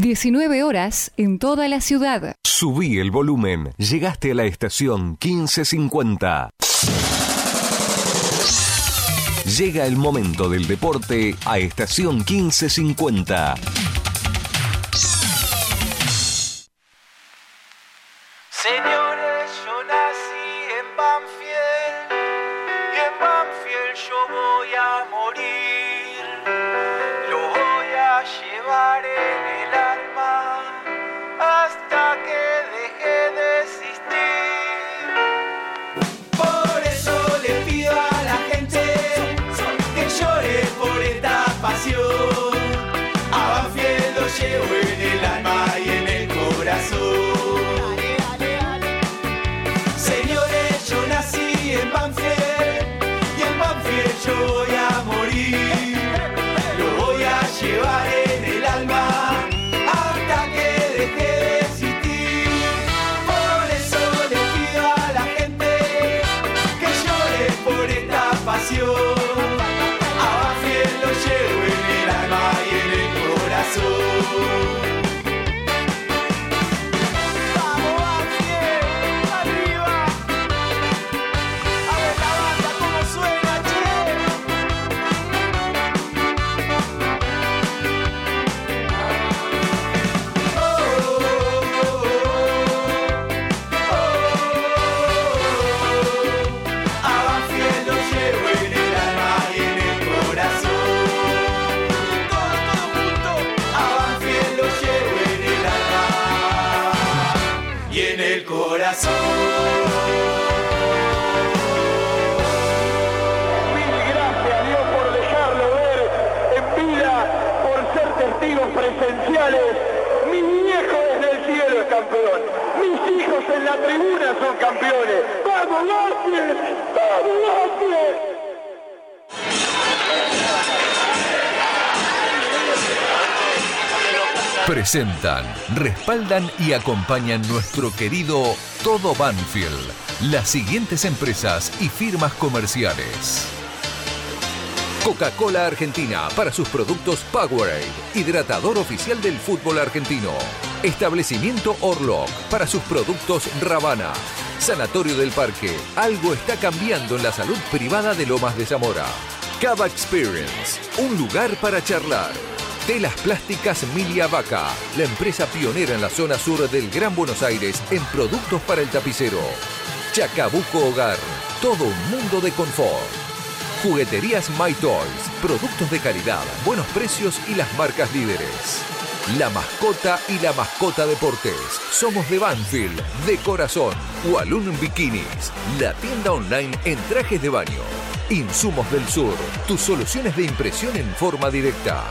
19 horas en toda la ciudad. Subí el volumen. Llegaste a la estación 1550. Llega el momento del deporte a estación 1550. La tribuna son campeones. ¡Vamos! ¡Vamos! Presentan, respaldan y acompañan nuestro querido Todo Banfield. Las siguientes empresas y firmas comerciales. Coca-Cola Argentina para sus productos Powerade, hidratador oficial del fútbol argentino. Establecimiento Orlock para sus productos Ravana. Sanatorio del Parque, algo está cambiando en la salud privada de Lomas de Zamora. Cava Experience, un lugar para charlar. Telas Plásticas Milia Vaca, la empresa pionera en la zona sur del Gran Buenos Aires en productos para el tapicero. Chacabuco Hogar, todo un mundo de confort. Jugueterías My Toys, productos de calidad, buenos precios y las marcas líderes. La mascota y la mascota deportes. Somos de Banfield, de corazón. Walloon Bikinis, la tienda online en trajes de baño. Insumos del Sur, tus soluciones de impresión en forma directa.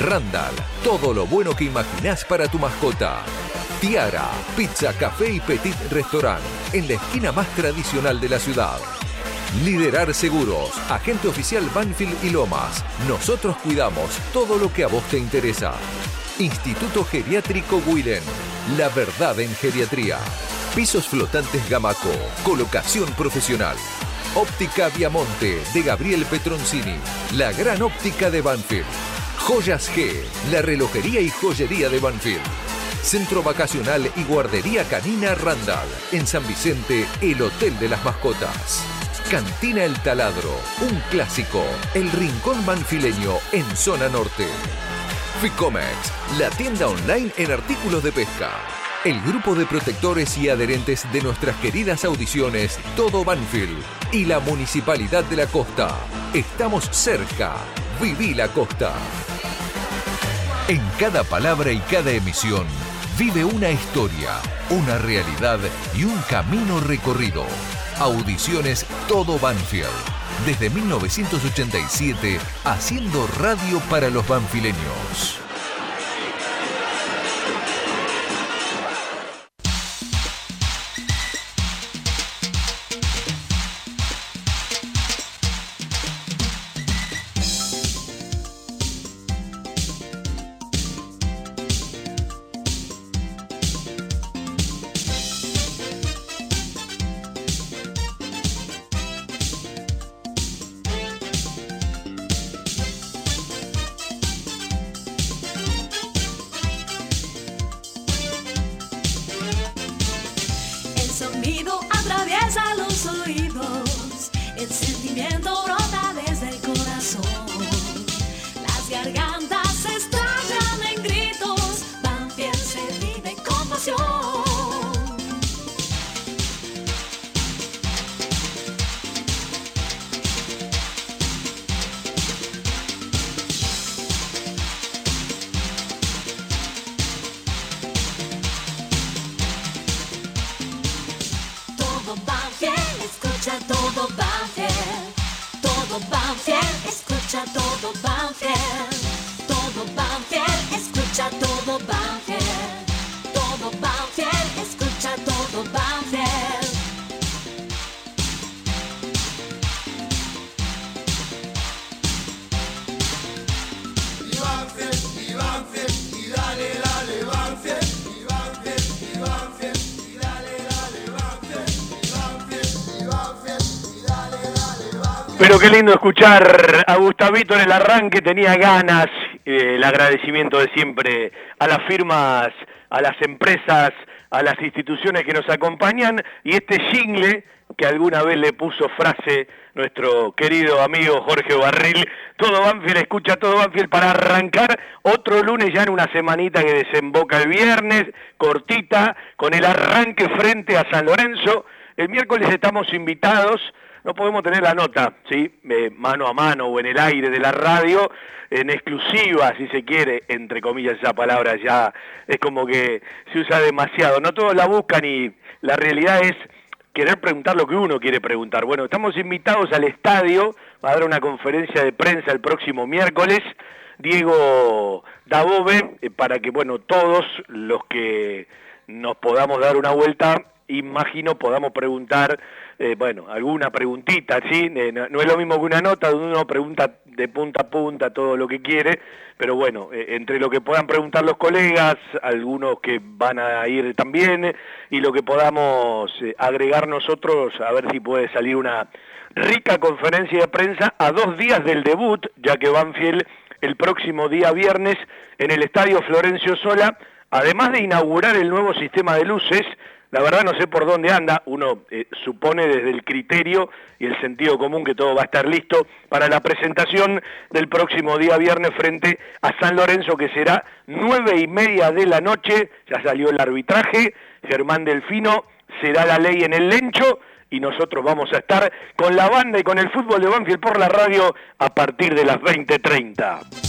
Randall, todo lo bueno que imaginás para tu mascota. Tiara, pizza, café y petit restaurant, en la esquina más tradicional de la ciudad. Liderar Seguros, agente oficial Banfield y Lomas. Nosotros cuidamos todo lo que a vos te interesa. Instituto Geriátrico Willen, la verdad en geriatría. Pisos flotantes Gamaco, colocación profesional. Óptica Viamonte de Gabriel Petroncini, la gran óptica de Banfield. Joyas G, la relojería y joyería de Banfield. Centro Vacacional y Guardería Canina Randall. En San Vicente, el Hotel de las Mascotas. Cantina El Taladro, un clásico. El Rincón Banfileño en Zona Norte. Ficomex, la tienda online en artículos de pesca. El grupo de protectores y adherentes de nuestras queridas audiciones Todo Banfield y la Municipalidad de la Costa. Estamos cerca. Viví la costa. En cada palabra y cada emisión vive una historia, una realidad y un camino recorrido. Audiciones Todo Banfield. Desde 1987, haciendo radio para los banfileños. Qué lindo escuchar a Gustavito en el arranque, tenía ganas, eh, el agradecimiento de siempre a las firmas, a las empresas, a las instituciones que nos acompañan y este jingle que alguna vez le puso frase nuestro querido amigo Jorge Barril, todo Banfield, escucha todo Banfield para arrancar otro lunes ya en una semanita que desemboca el viernes, cortita, con el arranque frente a San Lorenzo. El miércoles estamos invitados no podemos tener la nota, ¿sí? Eh, mano a mano o en el aire de la radio, en exclusiva, si se quiere, entre comillas esa palabra ya es como que se usa demasiado. No todos la buscan y la realidad es querer preguntar lo que uno quiere preguntar. Bueno, estamos invitados al estadio, va a dar una conferencia de prensa el próximo miércoles. Diego Dabove, eh, para que, bueno, todos los que nos podamos dar una vuelta, imagino podamos preguntar eh, bueno, alguna preguntita, ¿sí? Eh, no, es lo mismo que una nota donde uno pregunta de punta a punta todo lo que quiere, pero bueno, eh, entre lo que puedan preguntar los colegas, algunos que van a ir también, y lo que podamos agregar nosotros, a ver si puede salir una rica conferencia de prensa a dos días del debut, ya que Banfield el próximo día viernes en el Estadio Florencio Sola, además de inaugurar el nuevo sistema de luces, la verdad no sé por dónde anda, uno eh, supone desde el criterio y el sentido común que todo va a estar listo para la presentación del próximo día viernes frente a San Lorenzo que será nueve y media de la noche, ya salió el arbitraje, Germán Delfino será la ley en el lencho y nosotros vamos a estar con la banda y con el fútbol de Banfield por la radio a partir de las 20.30.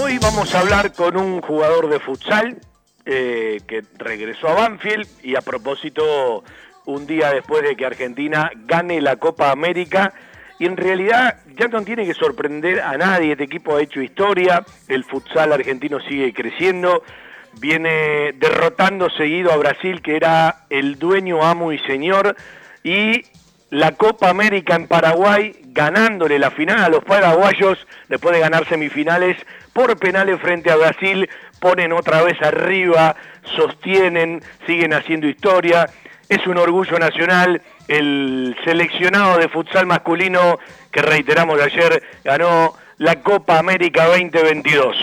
Hoy vamos a hablar con un jugador de futsal eh, que regresó a Banfield y a propósito un día después de que Argentina gane la Copa América. Y en realidad ya no tiene que sorprender a nadie, este equipo ha hecho historia, el futsal argentino sigue creciendo, viene derrotando seguido a Brasil que era el dueño, amo y señor y la Copa América en Paraguay, ganándole la final a los paraguayos después de ganar semifinales por penales frente a Brasil, ponen otra vez arriba, sostienen, siguen haciendo historia. Es un orgullo nacional el seleccionado de futsal masculino que reiteramos ayer ganó la Copa América 2022.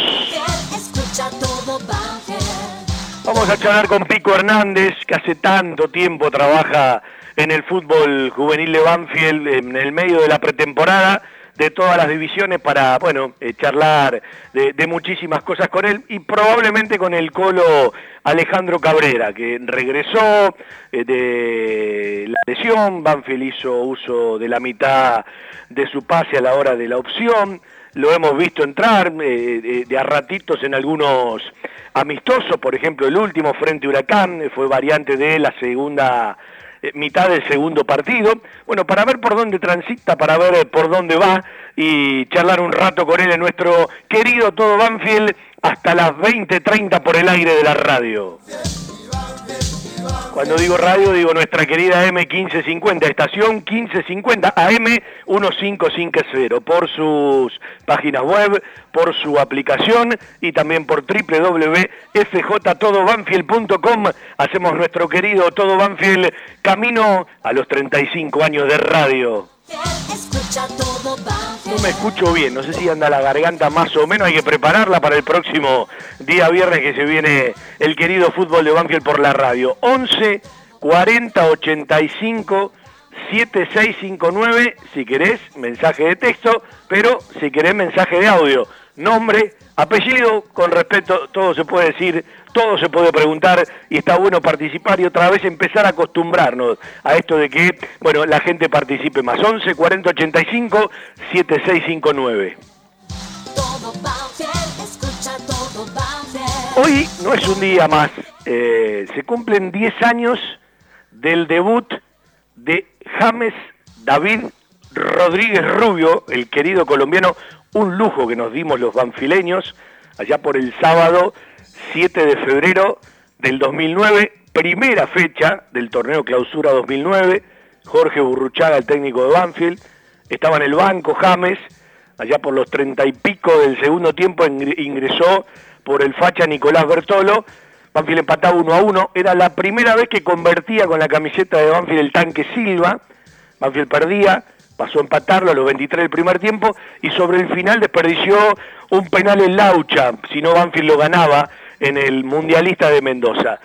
Vamos a charlar con Pico Hernández, que hace tanto tiempo trabaja en el fútbol juvenil de Banfield en el medio de la pretemporada de todas las divisiones para, bueno, eh, charlar de, muchísimas cosas con él y probablemente con el colo Alejandro Cabrera, que regresó eh, de la lesión, Banfield hizo uso de la mitad de su pase a la hora de la opción, lo hemos visto entrar eh, de a ratitos en algunos amistosos, por ejemplo el último frente Huracán, fue variante de la segunda eh, mitad del segundo partido. Bueno, para ver por dónde transita, para ver eh, por dónde va y charlar un rato con él en nuestro querido Todo Banfield hasta las 20.30 por el aire de la radio. Cuando digo radio, digo nuestra querida M1550, estación 1550 AM 1550, por sus páginas web, por su aplicación y también por www.fjtodobanfield.com. Hacemos nuestro querido Todo Banfield camino a los 35 años de radio. No me escucho bien, no sé si anda la garganta más o menos, hay que prepararla para el próximo día viernes que se viene el querido fútbol de Banfield por la radio. 11 40 85 7659, si querés, mensaje de texto, pero si querés mensaje de audio, nombre, apellido, con respeto, todo se puede decir, todo se puede preguntar y está bueno participar y otra vez empezar a acostumbrarnos a esto de que, bueno, la gente participe más. 11 40 85 7659. Hoy no es un día más, eh, se cumplen 10 años del debut de James David Rodríguez Rubio, el querido colombiano, un lujo que nos dimos los banfileños allá por el sábado 7 de febrero del 2009, primera fecha del torneo Clausura 2009, Jorge Burruchaga, el técnico de Banfield, estaba en el banco James, allá por los treinta y pico del segundo tiempo ingresó por el facha Nicolás Bertolo, Banfield empataba uno a uno, era la primera vez que convertía con la camiseta de Banfield el tanque Silva, Banfield perdía, pasó a empatarlo a los 23 del primer tiempo y sobre el final desperdició un penal en Laucha, si no Banfield lo ganaba en el Mundialista de Mendoza.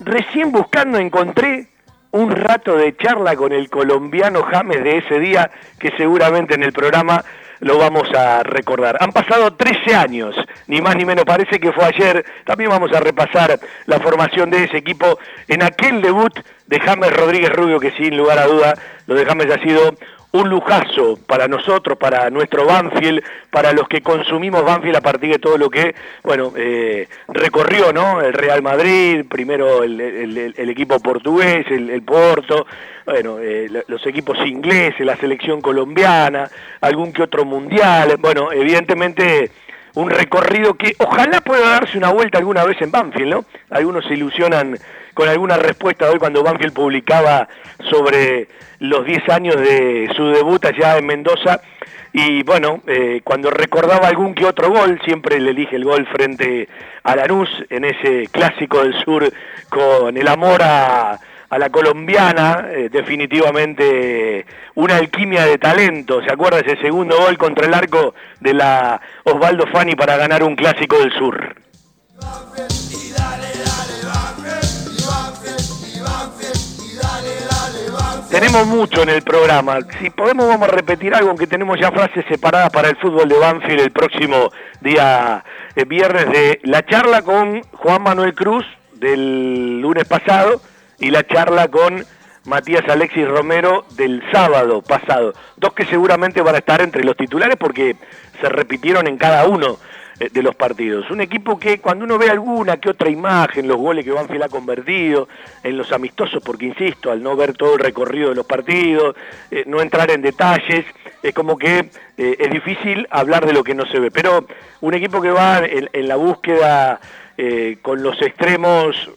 Recién buscando encontré un rato de charla con el colombiano James de ese día, que seguramente en el programa lo vamos a recordar. Han pasado 13 años, ni más ni menos, parece que fue ayer. También vamos a repasar la formación de ese equipo en aquel debut de James Rodríguez Rubio, que sin lugar a duda lo de James ha sido un lujazo para nosotros, para nuestro Banfield, para los que consumimos Banfield a partir de todo lo que, bueno, eh, recorrió, ¿no? El Real Madrid, primero el, equipo portugués, el, Porto, bueno, eh, los equipos ingleses, la selección colombiana, algún que otro mundial, bueno, evidentemente un recorrido que ojalá pueda darse una vuelta alguna vez en Banfield, ¿no? Algunos se ilusionan con alguna respuesta hoy cuando Banfield publicaba sobre los 10 años de su debut allá en Mendoza. Y bueno, eh, cuando recordaba algún que otro gol, siempre le elige el gol frente a Lanús en ese clásico del sur con el amor a, la colombiana, eh, definitivamente una alquimia de talento. ¿Se acuerda ese segundo gol contra el arco de la Osvaldo Fani para ganar un clásico del sur? Tenemos mucho en el programa. Si podemos vamos a repetir algo, aunque tenemos ya frases separadas para el fútbol de Banfield el próximo día eh, viernes de la charla con Juan Manuel Cruz del lunes pasado y la charla con Matías Alexis Romero del sábado pasado. Dos que seguramente van a estar entre los titulares porque se repitieron en cada uno de los partidos. Un equipo que cuando uno ve alguna que otra imagen, los goles que Banfield ha convertido, en los amistosos, porque insisto, al no ver todo el recorrido de los partidos, eh, no entrar en detalles, es como que eh, es difícil hablar de lo que no se ve. Pero un equipo que va en, la búsqueda con los extremos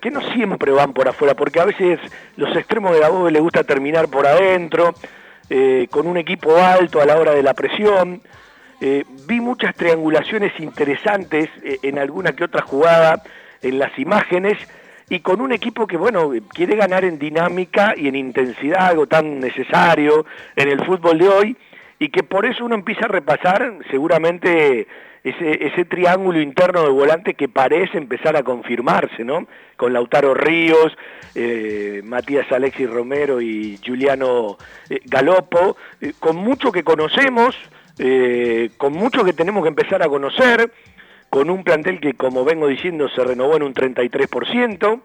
que no siempre van por afuera, porque a veces los extremos de la voz les gusta terminar por adentro, con un equipo alto a la hora de la presión, eh, vi muchas triangulaciones interesantes eh, en alguna que otra jugada en las imágenes y con un equipo que, bueno, quiere ganar en dinámica y en intensidad, algo tan necesario en el fútbol de hoy, y que por eso uno empieza a repasar seguramente ese, ese triángulo interno de volante que parece empezar a confirmarse, ¿no? Con Lautaro Ríos, eh, Matías Alexis Romero y Juliano Galopo, con mucho que conocemos, eh, con mucho que tenemos que empezar a conocer, con un plantel que, como vengo diciendo, se renovó en un 33%,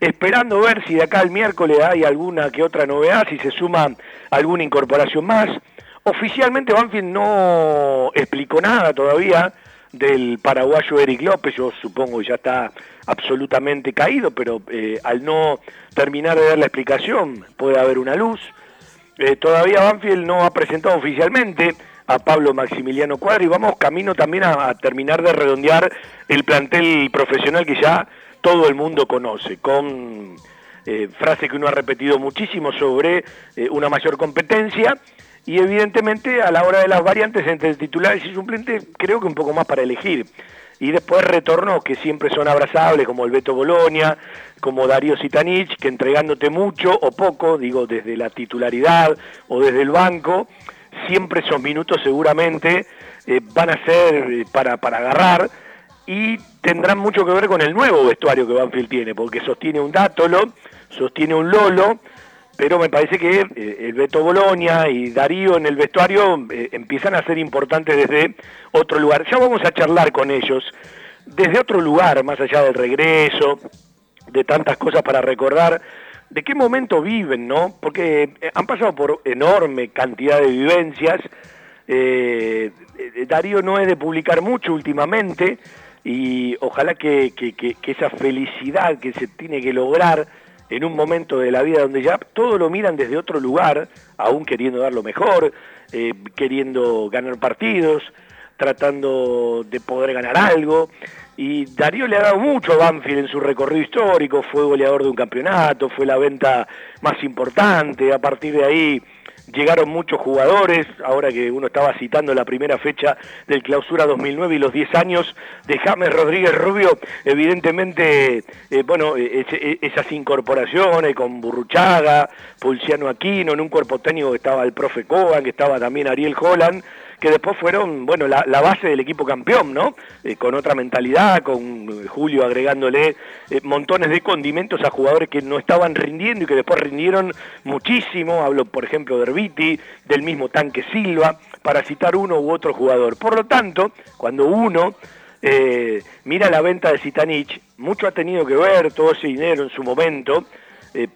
esperando ver si de acá al miércoles hay alguna que otra novedad, si se suma alguna incorporación más. Oficialmente Banfield no explicó nada todavía del paraguayo Eric López, yo supongo que ya está absolutamente caído, pero eh, al no terminar de dar la explicación puede haber una luz. Eh, todavía Banfield no ha presentado oficialmente a Pablo Maximiliano Cuadro y vamos camino también a, terminar de redondear el plantel profesional que ya todo el mundo conoce, con eh, frase que uno ha repetido muchísimo sobre eh, una mayor competencia y evidentemente a la hora de las variantes entre titulares y suplentes creo que un poco más para elegir. Y después retornos que siempre son abrazables, como el Beto Bolonia, como Darío Sitanich, que entregándote mucho o poco, digo, desde la titularidad o desde el banco, siempre esos minutos seguramente eh, van a ser eh, para, para agarrar y tendrán mucho que ver con el nuevo vestuario que Banfield tiene, porque sostiene un Dátolo, sostiene un Lolo, pero me parece que eh, el Beto Bolonia y Darío en el vestuario empiezan a ser importantes desde otro lugar. Ya vamos a charlar con ellos desde otro lugar, más allá del regreso, de tantas cosas para recordar de qué momento viven, ¿no? Porque eh, han pasado por enorme cantidad de vivencias. Eh, eh, Darío no es de publicar mucho últimamente y ojalá que, esa felicidad que se tiene que lograr en un momento de la vida donde ya todo lo miran desde otro lugar, aún queriendo dar lo mejor, eh, queriendo ganar partidos, tratando de poder ganar algo. Y Darío le ha dado mucho a Banfield en su recorrido histórico, fue goleador de un campeonato, fue la venta más importante, a partir de ahí llegaron muchos jugadores, ahora que uno estaba citando la primera fecha del clausura 2009 y los 10 años de James Rodríguez Rubio, evidentemente, eh, bueno, eh, eh, esas incorporaciones con Burruchaga, Pulciano Aquino, en un cuerpo técnico estaba el profe Coban, que estaba también Ariel Holland, que después fueron, bueno, la, base del equipo campeón, ¿no? Eh, con otra mentalidad, con eh, Julio agregándole eh, montones de condimentos a jugadores que no estaban rindiendo y que después rindieron muchísimo. Hablo, por ejemplo, de Herbiti, del mismo Tanque Silva, para citar uno u otro jugador. Por lo tanto, cuando uno mira la venta de Zitanich, mucho ha tenido que ver todo ese dinero en su momento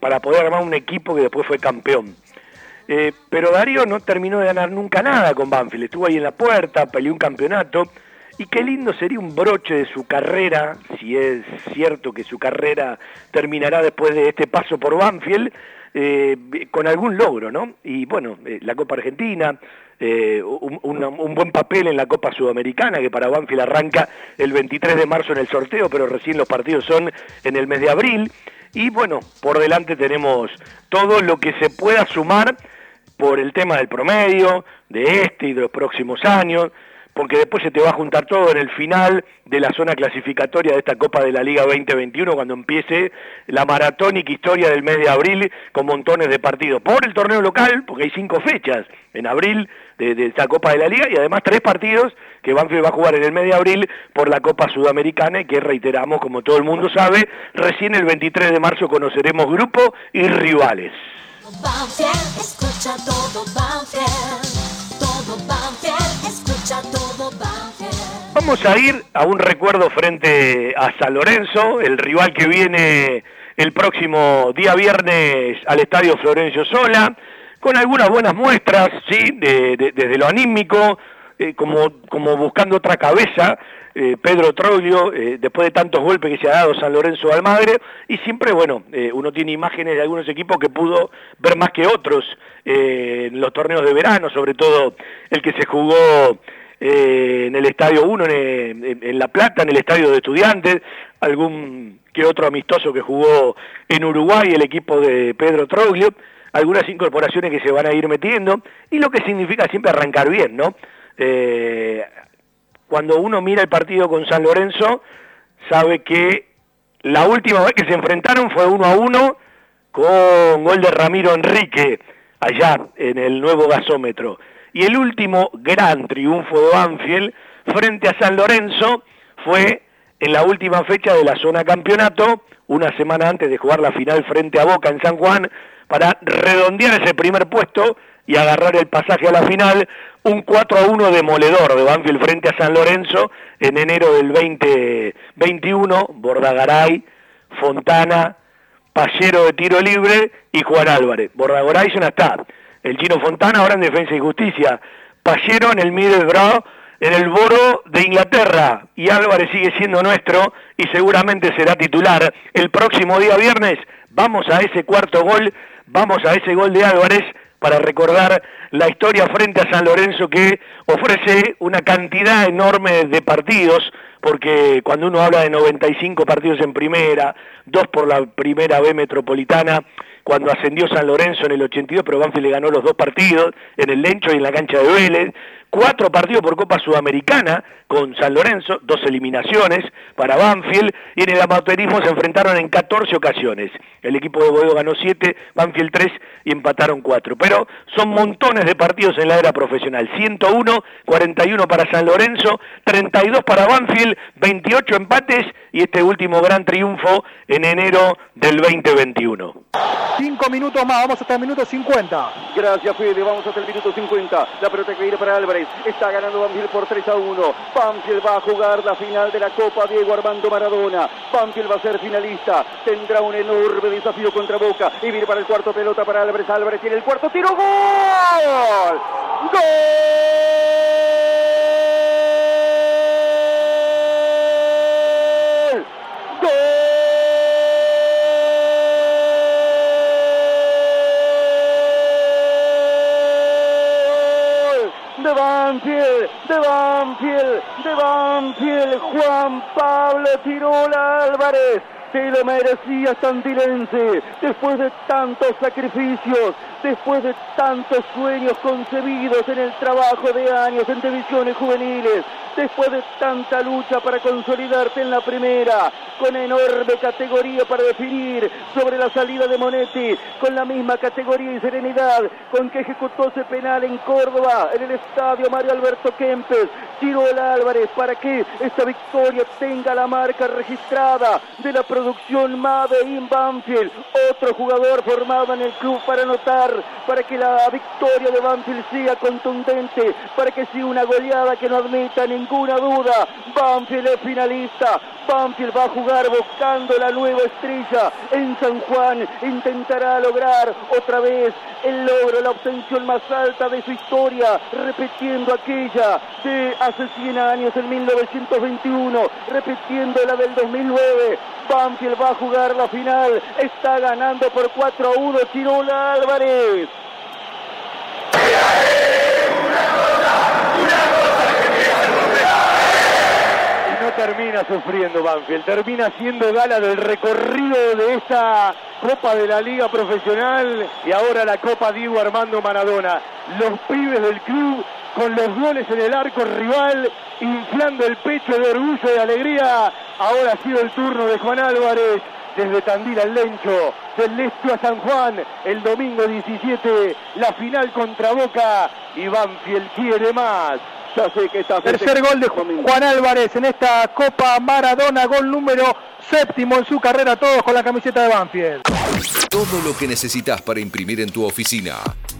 para poder armar un equipo que después fue campeón. Eh, pero Darío no terminó de ganar nunca nada con Banfield, estuvo ahí en la puerta, peleó un campeonato, y qué lindo sería un broche de su carrera, si es cierto que su carrera terminará después de este paso por Banfield, eh, con algún logro, ¿no? Y bueno, eh, la Copa Argentina, un, un, buen papel en la Copa Sudamericana, que para Banfield arranca el 23 de marzo en el sorteo, pero recién los partidos son en el mes de abril. Y bueno, por delante tenemos todo lo que se pueda sumar por el tema del promedio, de este y de los próximos años, porque después se te va a juntar todo en el final de la zona clasificatoria de esta Copa de la Liga 2021 cuando empiece la maratónica historia del mes de abril con montones de partidos por el torneo local, porque hay cinco fechas en abril de, esta Copa de la Liga y además tres partidos que Banfield va a jugar en el mes de abril por la Copa Sudamericana y que reiteramos, como todo el mundo sabe, recién el 23 de marzo conoceremos grupo y rivales. Vamos a ir a un recuerdo frente a San Lorenzo, el rival que viene el próximo día viernes al Estadio Florencio Sola, con algunas buenas muestras, ¿sí? desde lo anímico, eh, como, como buscando otra cabeza, eh, Pedro Troglio, eh, después de tantos golpes que se ha dado San Lorenzo Almagre, y siempre, bueno, uno tiene imágenes de algunos equipos que pudo ver más que otros en los torneos de verano, sobre todo el que se jugó en el Estadio 1 en, en, La Plata, en el Estadio de Estudiantes, algún que otro amistoso que jugó en Uruguay, el equipo de Pedro Troglio, algunas incorporaciones que se van a ir metiendo, y lo que significa siempre arrancar bien, ¿no? Eh, cuando uno mira el partido con San Lorenzo, sabe que la última vez que se enfrentaron fue uno a uno con gol de Ramiro Enrique allá en el nuevo gasómetro. Y el último gran triunfo de Banfield frente a San Lorenzo fue en la última fecha de la zona campeonato, una semana antes de jugar la final frente a Boca en San Juan, para redondear ese primer puesto y agarrar el pasaje a la final, un 4 a 1 demoledor de Banfield frente a San Lorenzo en enero del 2021, Bordagaray, Fontana, Pallero de tiro libre y Juan Álvarez. Bordagaray ya está. El Chino Fontana ahora en Defensa y Justicia. Pallero en el Middlesbrough, en el Boro de Inglaterra. Y Álvarez sigue siendo nuestro y seguramente será titular. El próximo día viernes vamos a ese cuarto gol, vamos a ese gol de Álvarez para recordar la historia frente a San Lorenzo que ofrece una cantidad enorme de partidos, porque cuando uno habla de 95 partidos en primera, dos por la primera B metropolitana, cuando ascendió San Lorenzo en el 82, pero Banfield le ganó los dos partidos en el Lencho y en la cancha de Vélez, cuatro partidos por Copa Sudamericana con San Lorenzo, dos eliminaciones para Banfield, y en el amateurismo se enfrentaron en 14 ocasiones. El equipo de Boedo ganó 7, Banfield 3 y empataron 4. Pero son montones de partidos en la era profesional. 101, 41 para San Lorenzo, 32 para Banfield, 28 empates y este último gran triunfo en enero del 2021. Cinco minutos más, vamos hasta el minuto 50. Gracias Fede, vamos hasta el minuto 50. La pelota que viene para Álvarez. Está ganando Banfield por 3 a 1. Banfield va a jugar la final de la Copa Diego Armando Maradona. Banfield va a ser finalista. Tendrá un enorme desafío contra Boca. Y viene para el cuarto pelota para Álvarez. Álvarez tiene el cuarto tiro. ¡Gol! ¡Gol! De Banfield, de Banfield, de Banfield, Juan Pablo Tirola Álvarez. Se lo merecía Santilense después de tantos sacrificios, después de tantos sueños concebidos en el trabajo de años en divisiones juveniles, después de tanta lucha para consolidarte en la primera, con enorme categoría para definir sobre la salida de Monetti, con la misma categoría y serenidad con que ejecutó ese penal en Córdoba, en el estadio Mario Alberto Kempes, Chirola Álvarez, para que esta victoria tenga la marca registrada de la producción Made in Banfield, otro jugador formado en el club para anotar, para que la victoria de Banfield sea contundente, para que sea una goleada que no admita ninguna duda. Banfield es finalista, Banfield va a jugar buscando la nueva estrella en San Juan, intentará lograr otra vez el logro, la obtención más alta de su historia, repitiendo aquella de hace 100 años, en 1921, repitiendo la del 2009. Banfield va a jugar la final, está ganando por 4 a 1 Chirola Álvarez. Y no termina sufriendo Banfield, termina siendo gala del recorrido de esta Copa de la Liga Profesional y ahora la Copa Diego Armando Maradona. Los pibes del club con los goles en el arco rival, inflando el pecho de orgullo y de alegría. Ahora ha sido el turno de Juan Álvarez desde Tandil al Lencho, del Este a San Juan, el domingo 17, la final contra Boca y Banfield quiere más. Ya sé que está Tercer gol de Juan Álvarez en esta Copa Maradona, gol número séptimo en su carrera, todos con la camiseta de Banfield. Todo lo que necesitas para imprimir en tu oficina.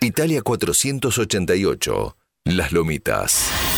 Italia 488, Las Lomitas.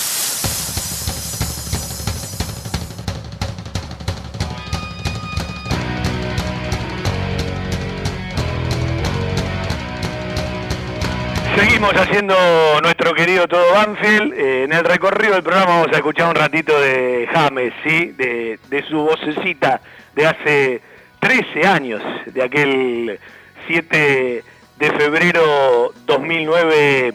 Haciendo nuestro querido Todo Banfield. Eh, en el recorrido del programa vamos a escuchar un ratito de James, ¿sí? De, de su vocecita de hace 13 años, de aquel 7 de febrero 2009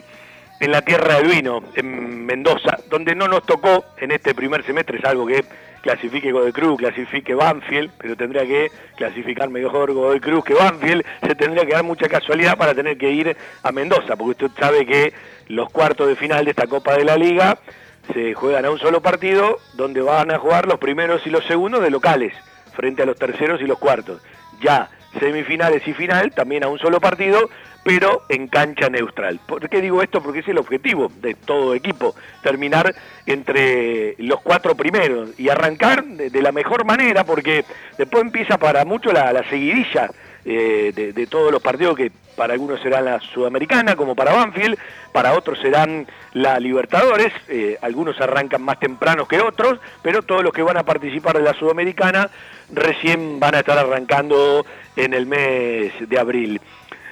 en la Tierra del Vino, en Mendoza, donde no nos tocó en este primer semestre, salvo que clasifique Godoy Cruz, clasifique Banfield, pero tendría que clasificar mejor Godoy Cruz que Banfield, se tendría que dar mucha casualidad para tener que ir a Mendoza, porque usted sabe que los cuartos de final de esta Copa de la Liga se juegan a un solo partido, donde van a jugar los primeros y los segundos de locales, frente a los terceros y los cuartos. Ya semifinales y final, también a un solo partido, pero en cancha neutral. ¿Por qué digo esto? Porque es el objetivo de todo equipo, terminar entre los cuatro primeros y arrancar de, la mejor manera, porque después empieza para mucho la, la seguidilla eh, de, todos los partidos que para algunos serán la Sudamericana, como para Banfield, para otros serán la Libertadores, eh, algunos arrancan más tempranos que otros, pero todos los que van a participar de la Sudamericana recién van a estar arrancando en el mes de abril.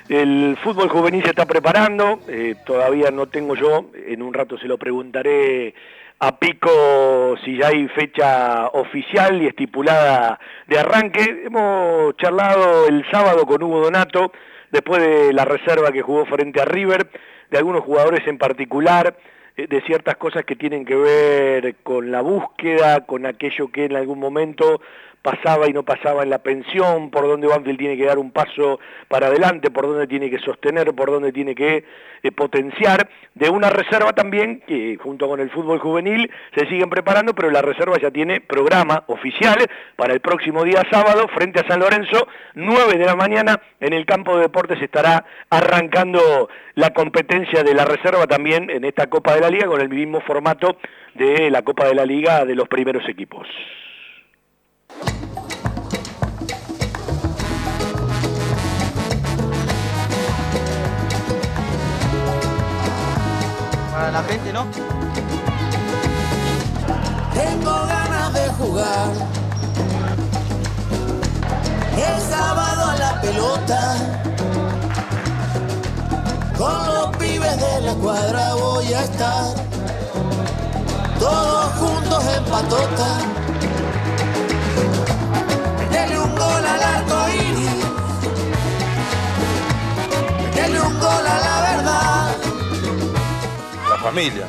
El fútbol juvenil se está preparando, eh, todavía no tengo yo, en un rato se lo preguntaré a pico si ya hay fecha oficial y estipulada de arranque. Hemos charlado el sábado con Hugo Donato, después de la reserva que jugó frente a River, de algunos jugadores en particular, eh, de ciertas cosas que tienen que ver con la búsqueda, con aquello que en algún momento pasaba y no pasaba en la pensión, por dónde Banfield tiene que dar un paso para adelante, por dónde tiene que sostener, por dónde tiene que eh, potenciar, de una reserva también que junto con el fútbol juvenil se siguen preparando, pero la reserva ya tiene programa oficial para el próximo día sábado frente a San Lorenzo, 9 de la mañana en el campo de deportes estará arrancando la competencia de la reserva también en esta Copa de la Liga con el mismo formato de la Copa de la Liga de los primeros equipos. Para la gente, ¿no? Tengo ganas de jugar. El sábado a la pelota. Con los pibes de la cuadra voy a estar. Todos juntos en patota. Metele un gol al arco iris. Un gol a la verdad. La familia.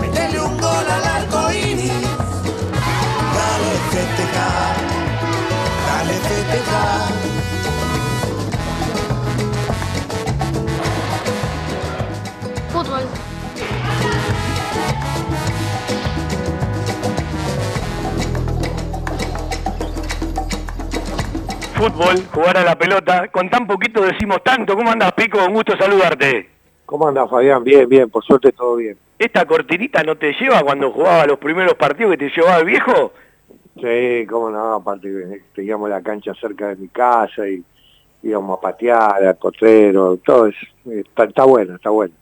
Metele un gol al arco iris. Dale festejar. Dale festejar. Fútbol. Fútbol, jugar a la pelota, con tan poquito decimos tanto. ¿Cómo andas, Pico? Un gusto saludarte. ¿Cómo andas, Fabián? Bien, bien, por suerte todo bien. ¿Esta cortinita no te lleva cuando jugaba los primeros partidos que te llevaba el viejo? Sí, cómo no, aparte teníamos la cancha cerca de mi casa y íbamos a patear, al potrero, todo eso. Está, está bueno, está bueno.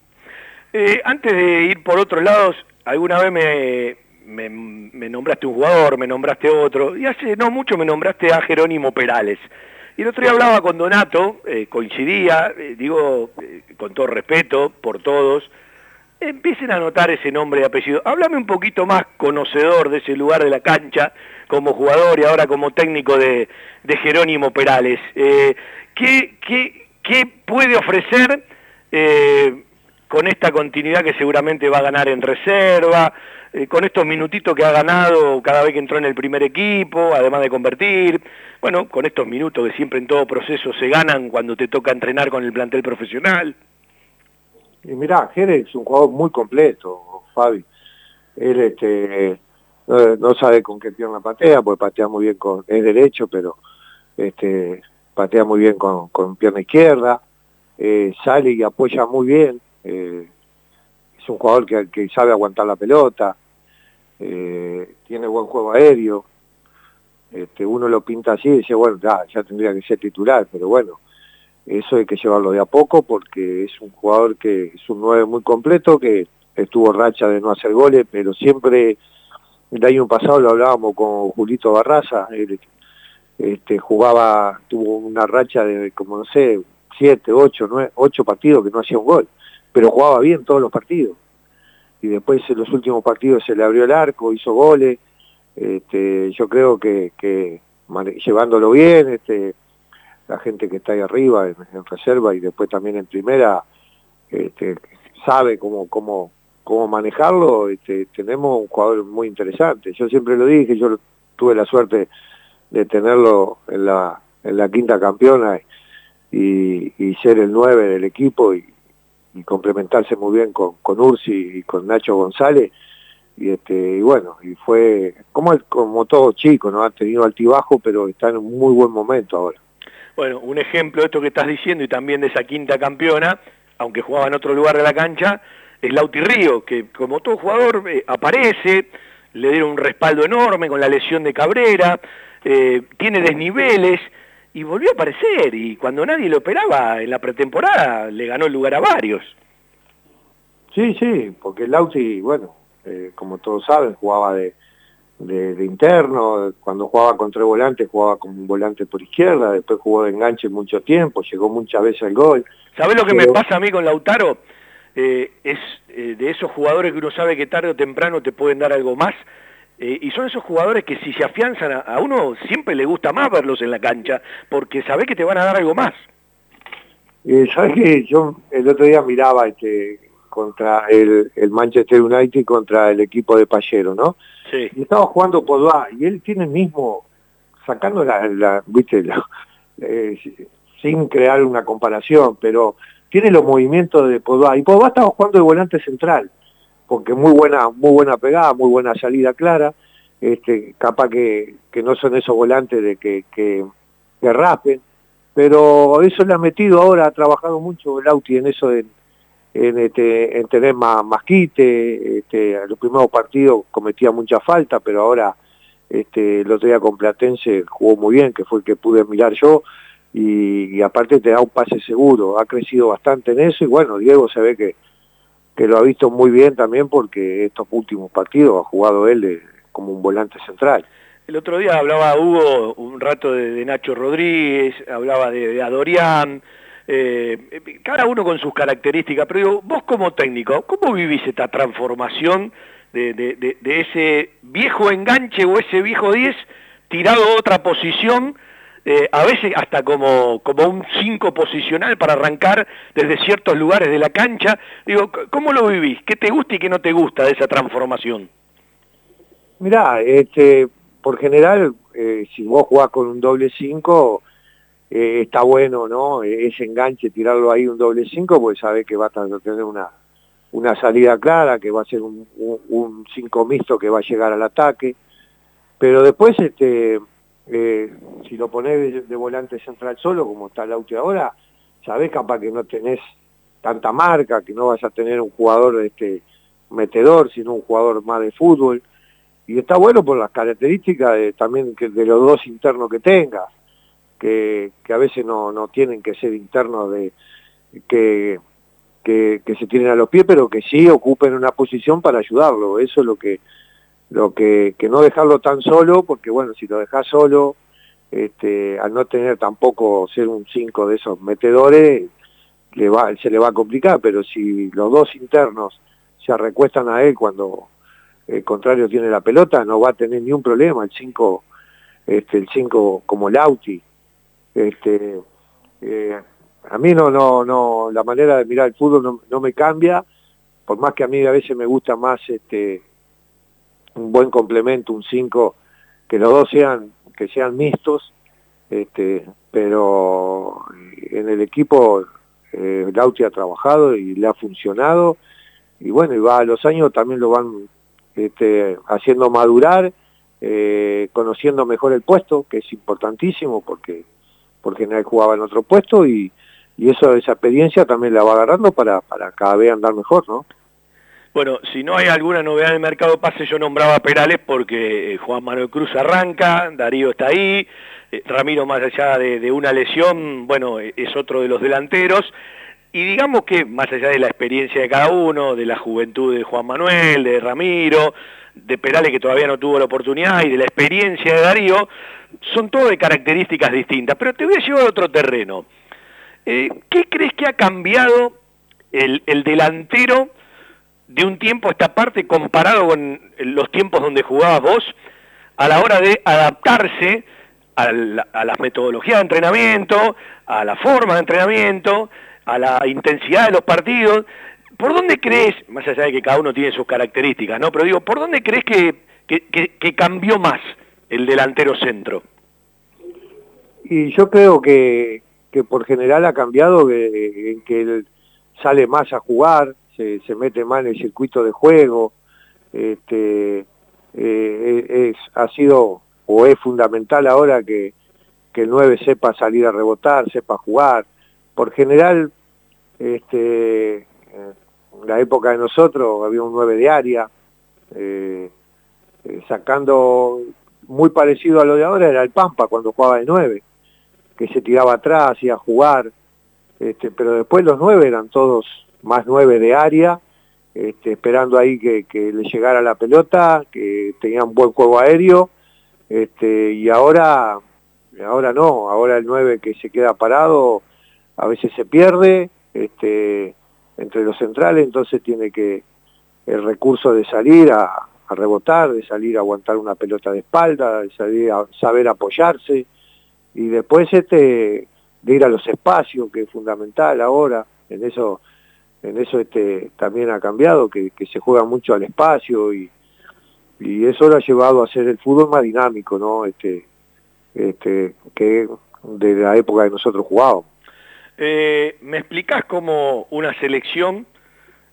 Eh, antes de ir por otros lados, alguna vez me, me, me nombraste un jugador, me nombraste otro, y hace no mucho me nombraste a Jerónimo Perales. Y el otro día hablaba con Donato, eh, coincidía, eh, digo, eh, con todo respeto por todos, empiecen a notar ese nombre y apellido. Háblame un poquito más conocedor de ese lugar de la cancha, como jugador y ahora como técnico de, de Jerónimo Perales. Eh, ¿qué, qué, qué puede ofrecer eh, con esta continuidad que seguramente va a ganar en reserva, eh, con estos minutitos que ha ganado cada vez que entró en el primer equipo, además de convertir, bueno, con estos minutos que siempre en todo proceso se ganan cuando te toca entrenar con el plantel profesional. Y mirá, Jerez es un jugador muy completo, Fabi. Él este, no, sabe con qué pierna patea, porque patea muy bien con, es derecho, pero este, patea muy bien con, con pierna izquierda, eh, sale y apoya muy bien, eh, es un jugador que, que sabe aguantar la pelota, eh, tiene buen juego aéreo, este, uno lo pinta así y dice, bueno, ya, ya tendría que ser titular, pero bueno, eso hay que llevarlo de a poco porque es un jugador que es un 9 muy completo, que estuvo racha de no hacer goles, pero siempre, el año pasado lo hablábamos con Julito Barraza, él este, jugaba, tuvo una racha de como no sé, 7, 8, 9, 8 partidos que no hacía un gol, pero jugaba bien todos los partidos. Y después en los últimos partidos se le abrió el arco, hizo goles, este, yo creo que, que llevándolo bien, este, la gente que está ahí arriba en, reserva y después también en primera este, sabe cómo, cómo, cómo manejarlo, este, tenemos un jugador muy interesante. Yo siempre lo dije, yo tuve la suerte de tenerlo en la, en la quinta campeona y, ser el 9 del equipo y, y complementarse muy bien con, con Ursi y con Nacho González. Y este y bueno y fue como como todo chico no ha tenido altibajo pero está en un muy buen momento ahora bueno un ejemplo de esto que estás diciendo y también de esa quinta campeona aunque jugaba en otro lugar de la cancha es Lauti Río que como todo jugador eh, aparece le dieron un respaldo enorme con la lesión de Cabrera eh, tiene desniveles y volvió a aparecer. Y cuando nadie lo esperaba en la pretemporada le ganó el lugar a varios. Sí sí porque Lauti bueno eh, como todos saben, jugaba de, de, de, interno, cuando jugaba contra el volante jugaba como un volante por izquierda, después jugó de enganche mucho tiempo, llegó muchas veces al gol. ¿Sabés lo que Pero... me pasa a mí con Lautaro? eh, es eh, de esos jugadores que uno sabe que tarde o temprano te pueden dar algo más, eh, y son esos jugadores que si se afianzan a, a, uno siempre le gusta más verlos en la cancha, porque sabe que te van a dar algo más. ¿Sabes que Yo el otro día miraba este contra el, el, Manchester United contra el equipo de Pallero, ¿no? Sí. Y estaba jugando Podvá y él tiene el mismo, sacando la, la viste, la, eh, sin crear una comparación, pero tiene los movimientos de Podvá. Y Podvá estaba jugando de volante central, porque muy buena, muy buena pegada, muy buena salida clara, este, capaz que, que no son esos volantes de que, que, que raspen, pero eso le ha metido ahora, ha trabajado mucho el Auti en eso de en, este, en tener más, más quite, este, en los primeros partidos cometía mucha falta, pero ahora este, el otro día con Platense jugó muy bien, que fue el que pude mirar yo, y, aparte te da un pase seguro, ha crecido bastante en eso, y bueno, Diego se ve que, que lo ha visto muy bien también porque estos últimos partidos ha jugado él de, como un volante central. El otro día hablaba Hugo un rato de, de Nacho Rodríguez, hablaba de, de Adorián, eh, cada uno con sus características, pero digo, vos como técnico, ¿cómo vivís esta transformación de, de, ese viejo enganche o ese viejo 10 tirado a otra posición, eh, a veces hasta como, como un 5 posicional para arrancar desde ciertos lugares de la cancha? Digo, ¿cómo lo vivís? ¿Qué te gusta y qué no te gusta de esa transformación? Mirá, este, por general, eh, si vos jugás con un doble 5, eh, está bueno, ¿no? Ese enganche, tirarlo ahí un doble 5, pues sabe que va a tener una, una salida clara, que va a ser un 5 mixto que va a llegar al ataque. Pero después, este, eh, si lo ponés de, volante central solo, como está el auto ahora, sabés capaz que no tenés tanta marca, que no vas a tener un jugador este, metedor, sino un jugador más de fútbol y está bueno por las características también que de los dos internos que tenga, que, a veces no, no tienen que ser internos de que, que, que, se tienen a los pies, pero que sí ocupen una posición para ayudarlo. Eso es lo que, lo que, que no dejarlo tan solo, porque bueno, si lo dejas solo, este, al no tener tampoco ser un 5 de esos metedores, le va, se le va a complicar, pero si los dos internos se recuestan a él cuando el contrario tiene la pelota, no va a tener ni un problema, el 5 este, el 5 como Lauti. Este, eh, a mí no, no, no, la manera de mirar el fútbol no, no, me cambia, por más que a mí a veces me gusta más este un buen complemento, un 5, que los dos sean, que sean mixtos, este, pero en el equipo eh, Lauti ha trabajado y le ha funcionado, y bueno, y va a los años también lo van este, haciendo madurar, eh, conociendo mejor el puesto, que es importantísimo porque porque nadie jugaba en otro puesto y, y eso esa experiencia también la va agarrando para, para cada vez andar mejor, ¿no? Bueno, si no hay alguna novedad en el mercado pase, yo nombraba a Perales porque eh, Juan Manuel Cruz arranca, Darío está ahí, eh, Ramiro más allá de, de, una lesión, bueno, es otro de los delanteros, y digamos que más allá de la experiencia de cada uno, de la juventud de Juan Manuel, de Ramiro, de Perales que todavía no tuvo la oportunidad y de la experiencia de Darío, son todo de características distintas. Pero te voy a llevar a otro terreno. Eh, ¿Qué crees que ha cambiado el, el, delantero de un tiempo a esta parte comparado con los tiempos donde jugabas vos a la hora de adaptarse a, la, a las metodologías de entrenamiento, a la forma de entrenamiento, a la intensidad de los partidos. ¿Por dónde crees, más allá de que cada uno tiene sus características, ¿no? Pero digo, ¿por dónde crees que, que, que, que cambió más el delantero centro? Y yo creo que, que por general ha cambiado en que él sale más a jugar, se, se, mete más en el circuito de juego, este, eh, es, ha sido o es fundamental ahora que, que el 9 sepa salir a rebotar, sepa jugar, por general, este, en la época de nosotros había un 9 de área, eh, eh, sacando muy parecido a lo de ahora era el Pampa cuando jugaba de 9, que se tiraba atrás, y a jugar, este, pero después los 9 eran todos más 9 de área, este, esperando ahí que, que, le llegara la pelota, que tenían buen juego aéreo, este, y ahora, ahora no, ahora el 9 que se queda parado a veces se pierde, este, entre los centrales, entonces tiene que el recurso de salir a, rebotar, de salir a aguantar una pelota de espalda, de salir a saber apoyarse y después este de ir a los espacios, que es fundamental ahora, en eso en eso este también ha cambiado, que, se juega mucho al espacio y, eso lo ha llevado a ser el fútbol más dinámico, ¿no? Este, este, que de la época que nosotros jugábamos. Eh, ¿Me explicás cómo una selección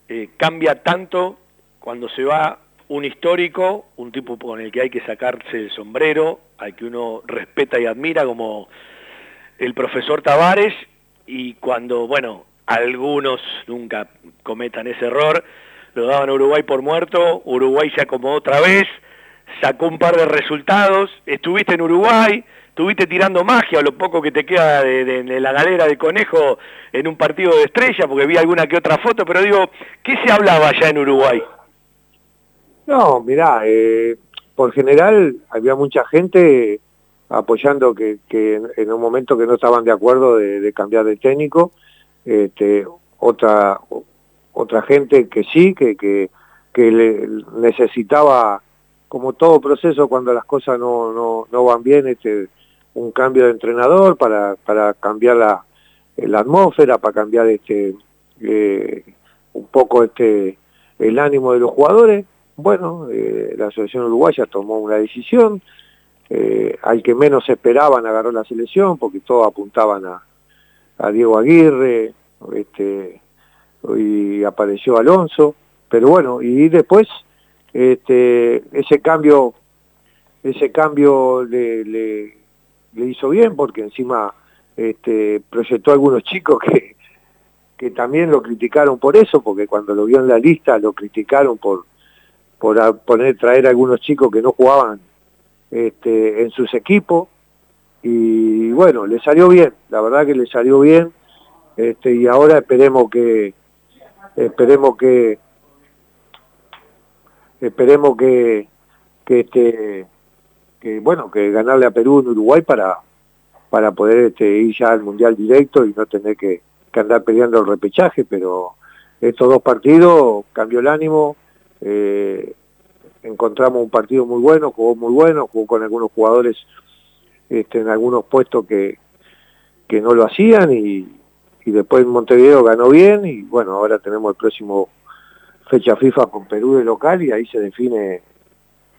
eh, cambia tanto cuando se va un histórico, un tipo con el que hay que sacarse el sombrero, al que uno respeta y admira como el profesor Tavares, y cuando, bueno, algunos nunca cometan ese error, lo daban a Uruguay por muerto, Uruguay se acomodó otra vez, sacó un par de resultados, estuviste en Uruguay, estuviste tirando magia, lo poco que te queda de, de, de, la galera de conejo en un partido de estrella, porque vi alguna que otra foto, pero digo, ¿qué se hablaba allá en Uruguay? No, mirá, eh, por general había mucha gente apoyando que, en un momento que no estaban de acuerdo de, cambiar de técnico, este, otra otra gente que sí, que, que, necesitaba, como todo proceso, cuando las cosas no, no, no van bien, este, un cambio de entrenador para, para cambiar la, la atmósfera, para cambiar este, eh, un poco este, el ánimo de los jugadores. Bueno, eh, la Asociación Uruguaya tomó una decisión, eh, al que menos esperaban agarró la selección, porque todos apuntaban a, Diego Aguirre, este, y apareció Alonso, pero bueno, y después este, ese cambio, ese cambio le hizo bien, porque encima este, proyectó a algunos chicos que, que también lo criticaron por eso, porque cuando lo vio en la lista lo criticaron por por poner traer a algunos chicos que no jugaban este, en sus equipos. Y bueno, le salió bien, la verdad que le salió bien este, y ahora esperemos que esperemos que esperemos que este que bueno que ganarle a Perú en Uruguay para para poder ir ya al mundial directo y no tener que andar peleando el repechaje pero estos dos partidos cambió el ánimo eh, encontramos un partido muy bueno, jugó muy bueno, jugó con algunos jugadores este, en algunos puestos que, que no lo hacían y, y después Montevideo ganó bien y bueno, ahora tenemos el próximo fecha FIFA con Perú de local y ahí se define,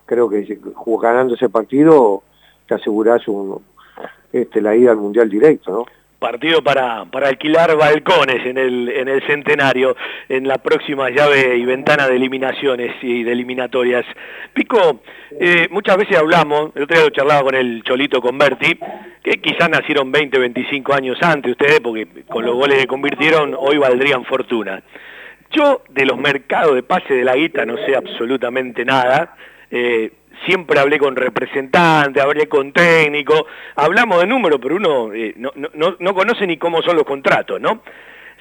creo que ganando ese partido te asegurás este, la ida al Mundial directo. Partido para, para alquilar balcones en el, en el centenario, en la próxima llave y ventana de eliminaciones y de eliminatorias. Pico, eh, muchas veces hablamos, el otro día lo charlaba con el Cholito Converti, que quizás nacieron 20, 25 años antes ustedes, porque con los goles que convirtieron hoy valdrían fortuna. Yo de los mercados de pase de la guita no sé absolutamente nada, eh, siempre hablé con representantes, hablé con técnicos, hablamos de números, pero uno eh, no, no, no conoce ni cómo son los contratos, ¿no?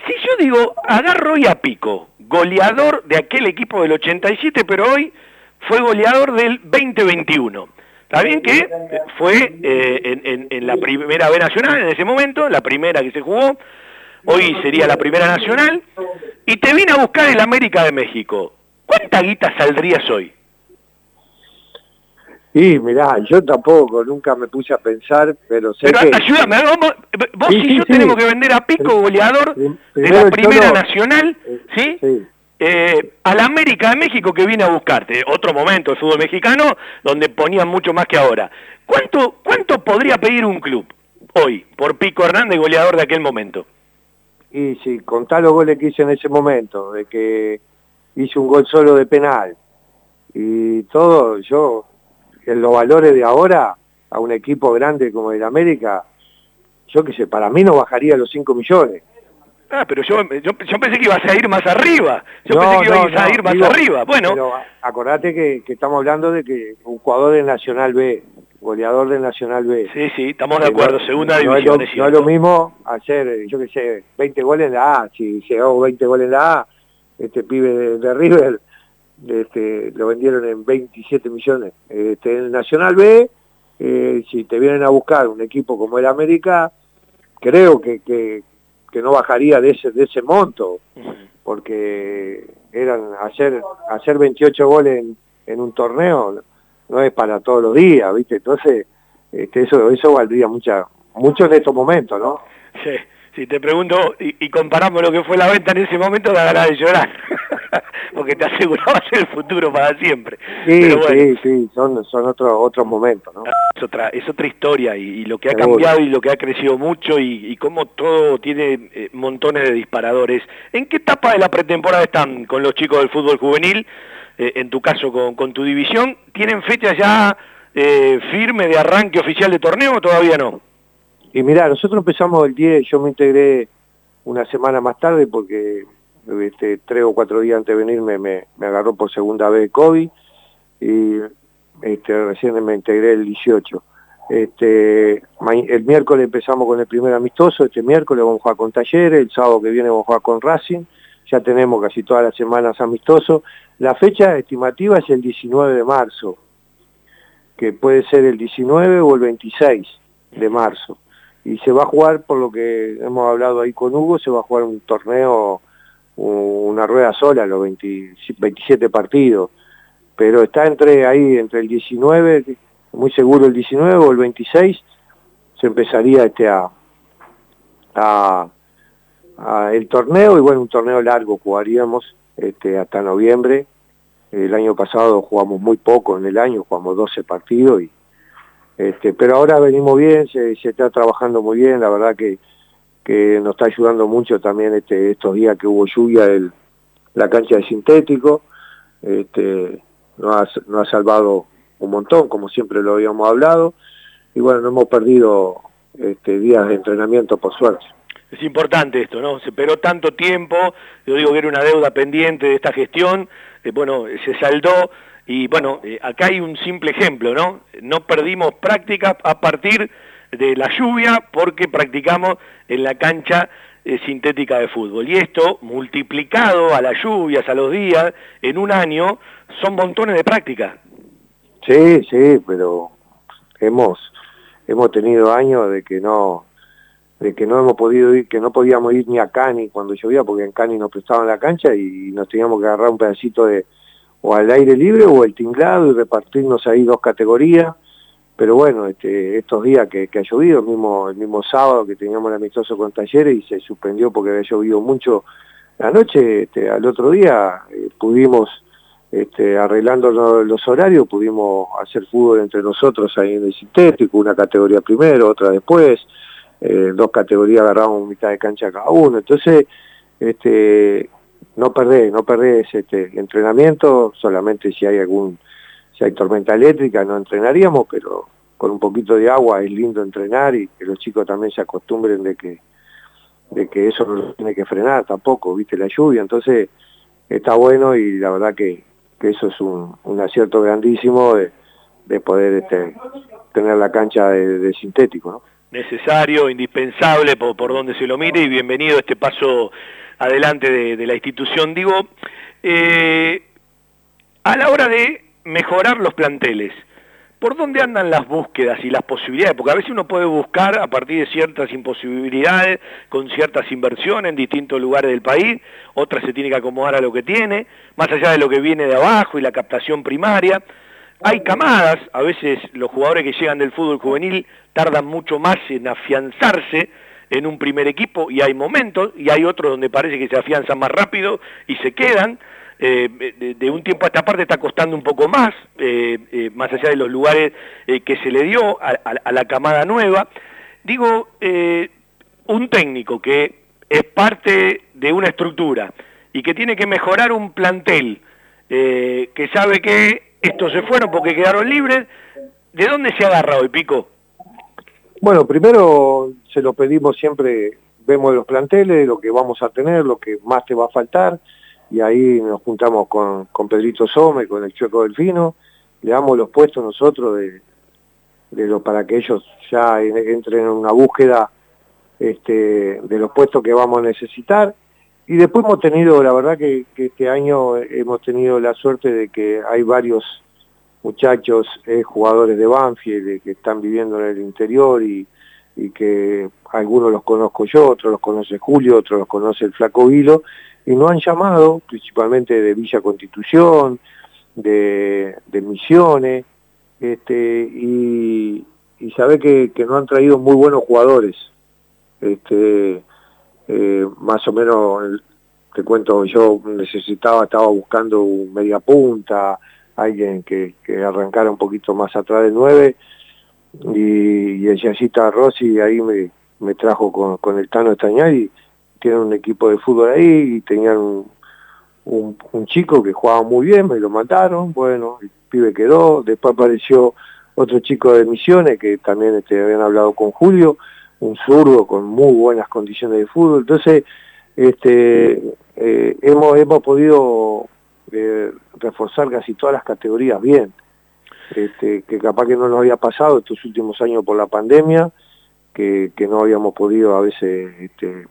Si yo digo, agarro hoy a Pico, goleador de aquel equipo del 87, pero hoy fue goleador del 2021. Está bien que fue eh, en, la primera B nacional en ese momento, la primera que se jugó, hoy sería la primera nacional, y te vine a buscar el América de México. ¿Cuánta guita saldrías hoy? Sí, mirá, yo tampoco, nunca me puse a pensar, pero sé pero que... ayúdame, vos, vos sí, y sí, yo sí. tenemos que vender a Pico, goleador de la Primera Nacional, ¿sí? Eh, al América de México que viene a buscarte, otro momento del fútbol mexicano donde ponían mucho más que ahora. ¿Cuánto, cuánto podría pedir un club hoy por Pico Hernández, goleador de aquel momento? Y si contá los goles que hice en ese momento, de que hice un gol solo de penal y todo, yo en los valores de ahora a un equipo grande como el América, yo qué sé, para mí no bajaría los 5 millones. Ah, pero yo, yo, yo, pensé que ibas a ir más arriba. Yo no, pensé que ibas no, a ir más digo, arriba. Bueno. Pero acordate que, que, estamos hablando de que un jugador del Nacional B, goleador del Nacional B. Sí, sí, estamos de acuerdo, no, segunda división. Es lo, no es lo mismo hacer, yo qué sé, 20 goles en la A. Si se hago 20 goles en la A, este pibe de, de River este, lo vendieron en 27 millones. Este, en el Nacional B, eh, si te vienen a buscar un equipo como el América, creo que, que, que no bajaría de ese, de ese monto, porque eran hacer hacer 28 goles en, en un torneo no es para todos los días, ¿viste? Entonces, este, eso eso valdría mucha mucho en estos momentos, ¿no? Sí, si te pregunto y, y comparamos lo que fue la venta en ese momento, da ganas de llorar. porque te asegurabas el futuro para siempre. Sí, Pero bueno, sí, sí, son, son otros otros momentos, ¿no? es otra, es otra historia y, y lo que ha Seguro. cambiado y lo que ha crecido mucho y, y cómo todo tiene eh, montones de disparadores. ¿En qué etapa de la pretemporada están con los chicos del fútbol juvenil? Eh, en tu caso con, con tu división, ¿tienen fecha ya eh, firme de arranque oficial de torneo o todavía no? Y mirá, nosotros empezamos el 10, yo me integré una semana más tarde porque este, tres o cuatro días antes de venirme me, me agarró por segunda vez COVID y este, recién me integré el 18. Este, el miércoles empezamos con el primer amistoso, este miércoles vamos a jugar con Talleres, el sábado que viene vamos a jugar con Racing, ya tenemos casi todas las semanas amistosos. La fecha estimativa es el 19 de marzo, que puede ser el 19 o el 26 de marzo. Y se va a jugar, por lo que hemos hablado ahí con Hugo, se va a jugar un torneo, una rueda sola, los 20 27 partidos. Pero está entre ahí, entre el 19, muy seguro el 19 o el 26, se empezaría este a, a, el torneo, y bueno, un torneo largo jugaríamos este, hasta noviembre. El año pasado jugamos muy poco en el año, jugamos 12 partidos y este, pero ahora venimos bien, se está trabajando muy bien, la verdad que, que nos está ayudando mucho también este, estos días que hubo lluvia el, la cancha de sintético, este, nos, ha, nos ha salvado un montón, como siempre lo habíamos hablado, y bueno, no hemos perdido este, días de entrenamiento por suerte. Es importante esto, ¿no? Se esperó tanto tiempo, yo digo que era una deuda pendiente de esta gestión, eh, bueno, se saldó y bueno, eh, acá hay un simple ejemplo, ¿no? No perdimos práctica a partir de la lluvia porque practicamos en la cancha eh, sintética de fútbol. Y esto, multiplicado a las lluvias, a los días, en un año, son montones de práctica. Sí, sí, pero hemos hemos tenido años de que no de que no hemos podido ir, que no podíamos ir ni a Cani cuando llovía, porque en Cani nos prestaban la cancha y nos teníamos que agarrar un pedacito de o al aire libre o el tinglado y repartirnos ahí dos categorías. Pero bueno, este, estos días que, ha llovido, el mismo, el mismo sábado que teníamos el amistoso con Talleres y se suspendió porque había llovido mucho la noche, este, al otro día eh, pudimos este, arreglando lo- los horarios, pudimos hacer fútbol entre nosotros ahí en el sintético, una categoría primero, otra después, eh, dos categorías agarramos mitad de cancha cada uno, entonces este, no perdés, no perdés este, entrenamiento, solamente si hay algún, si hay tormenta eléctrica no entrenaríamos, pero con un poquito de agua es lindo entrenar y que los chicos también se acostumbren de que de que eso no lo tiene que frenar tampoco, viste la lluvia, entonces está bueno y la verdad que, que eso es un, un acierto grandísimo de, de poder este, tener la cancha de, sintético, necesario, indispensable por, donde se lo mire y bienvenido a este paso adelante de, de la institución. Digo, eh, a la hora de mejorar los planteles, ¿por dónde andan las búsquedas y las posibilidades? Porque a veces uno puede buscar a partir de ciertas imposibilidades, con ciertas inversiones en distintos lugares del país, otras se tiene que acomodar a lo que tiene, más allá de lo que viene de abajo y la captación primaria. Hay camadas, a veces los jugadores que llegan del fútbol juvenil tardan mucho más en afianzarse en un primer equipo y hay momentos y hay otros donde parece que se afianzan más rápido y se quedan. Eh, de, un tiempo a esta parte está costando un poco más, eh, eh, más allá de los lugares eh, que se le dio a, la camada nueva. Digo, un técnico que es parte de una estructura y que tiene que mejorar un plantel, que sabe que estos se fueron porque quedaron libres, ¿de dónde se agarra hoy, Pico? Bueno, primero se lo pedimos siempre, vemos los planteles, lo que vamos a tener, lo que más te va a faltar, y ahí nos juntamos con, con Pedrito Some, con el Chueco Delfino, le damos los puestos nosotros de, de lo para que ellos ya en- entren en una búsqueda este, de los puestos que vamos a necesitar. Y después hemos tenido, la verdad que, que este año hemos tenido la suerte de que hay varios muchachos, eh, jugadores de Banfield, eh, que están viviendo en el interior y, y que algunos los conozco yo, otros los conoce Julio, otros los conoce el Flaco Vilo, y nos han llamado principalmente de Villa Constitución, de, Misiones, este, y, y sabe que, que nos han traído muy buenos jugadores. Este, eh, más o menos, te cuento, yo necesitaba, estaba buscando un media punta, alguien que, que arrancara un poquito más atrás de nueve, y, el Yacita Rossi ahí me, me trajo con, con el Tano y tienen un equipo de fútbol ahí y tenían un, un, chico que jugaba muy bien, me lo mataron, bueno, el pibe quedó, después apareció otro chico de Misiones que también este, habían hablado con Julio, un zurdo con muy buenas condiciones de fútbol, entonces este, eh, hemos, hemos podido eh, reforzar casi todas las categorías bien, este, que capaz que no nos había pasado estos últimos años por la pandemia, que, que no habíamos podido a veces este,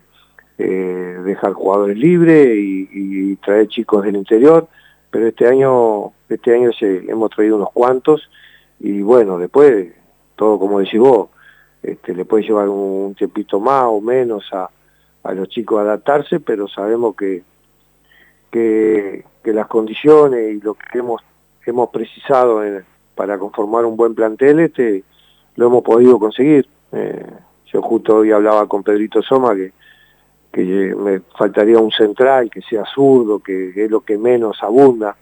eh, dejar jugadores libres y, traer chicos del interior, pero este año, este año se, hemos traído unos cuantos y bueno, después, todo como decís vos, este, le puede llevar un, tiempito más o menos a, a los chicos a adaptarse, pero sabemos que, que, que, las condiciones y lo que hemos, hemos precisado para conformar un buen plantel, este, lo hemos podido conseguir. Eh, yo justo hoy hablaba con Pedrito Soma que que me faltaría un central que sea zurdo, que es lo que menos abunda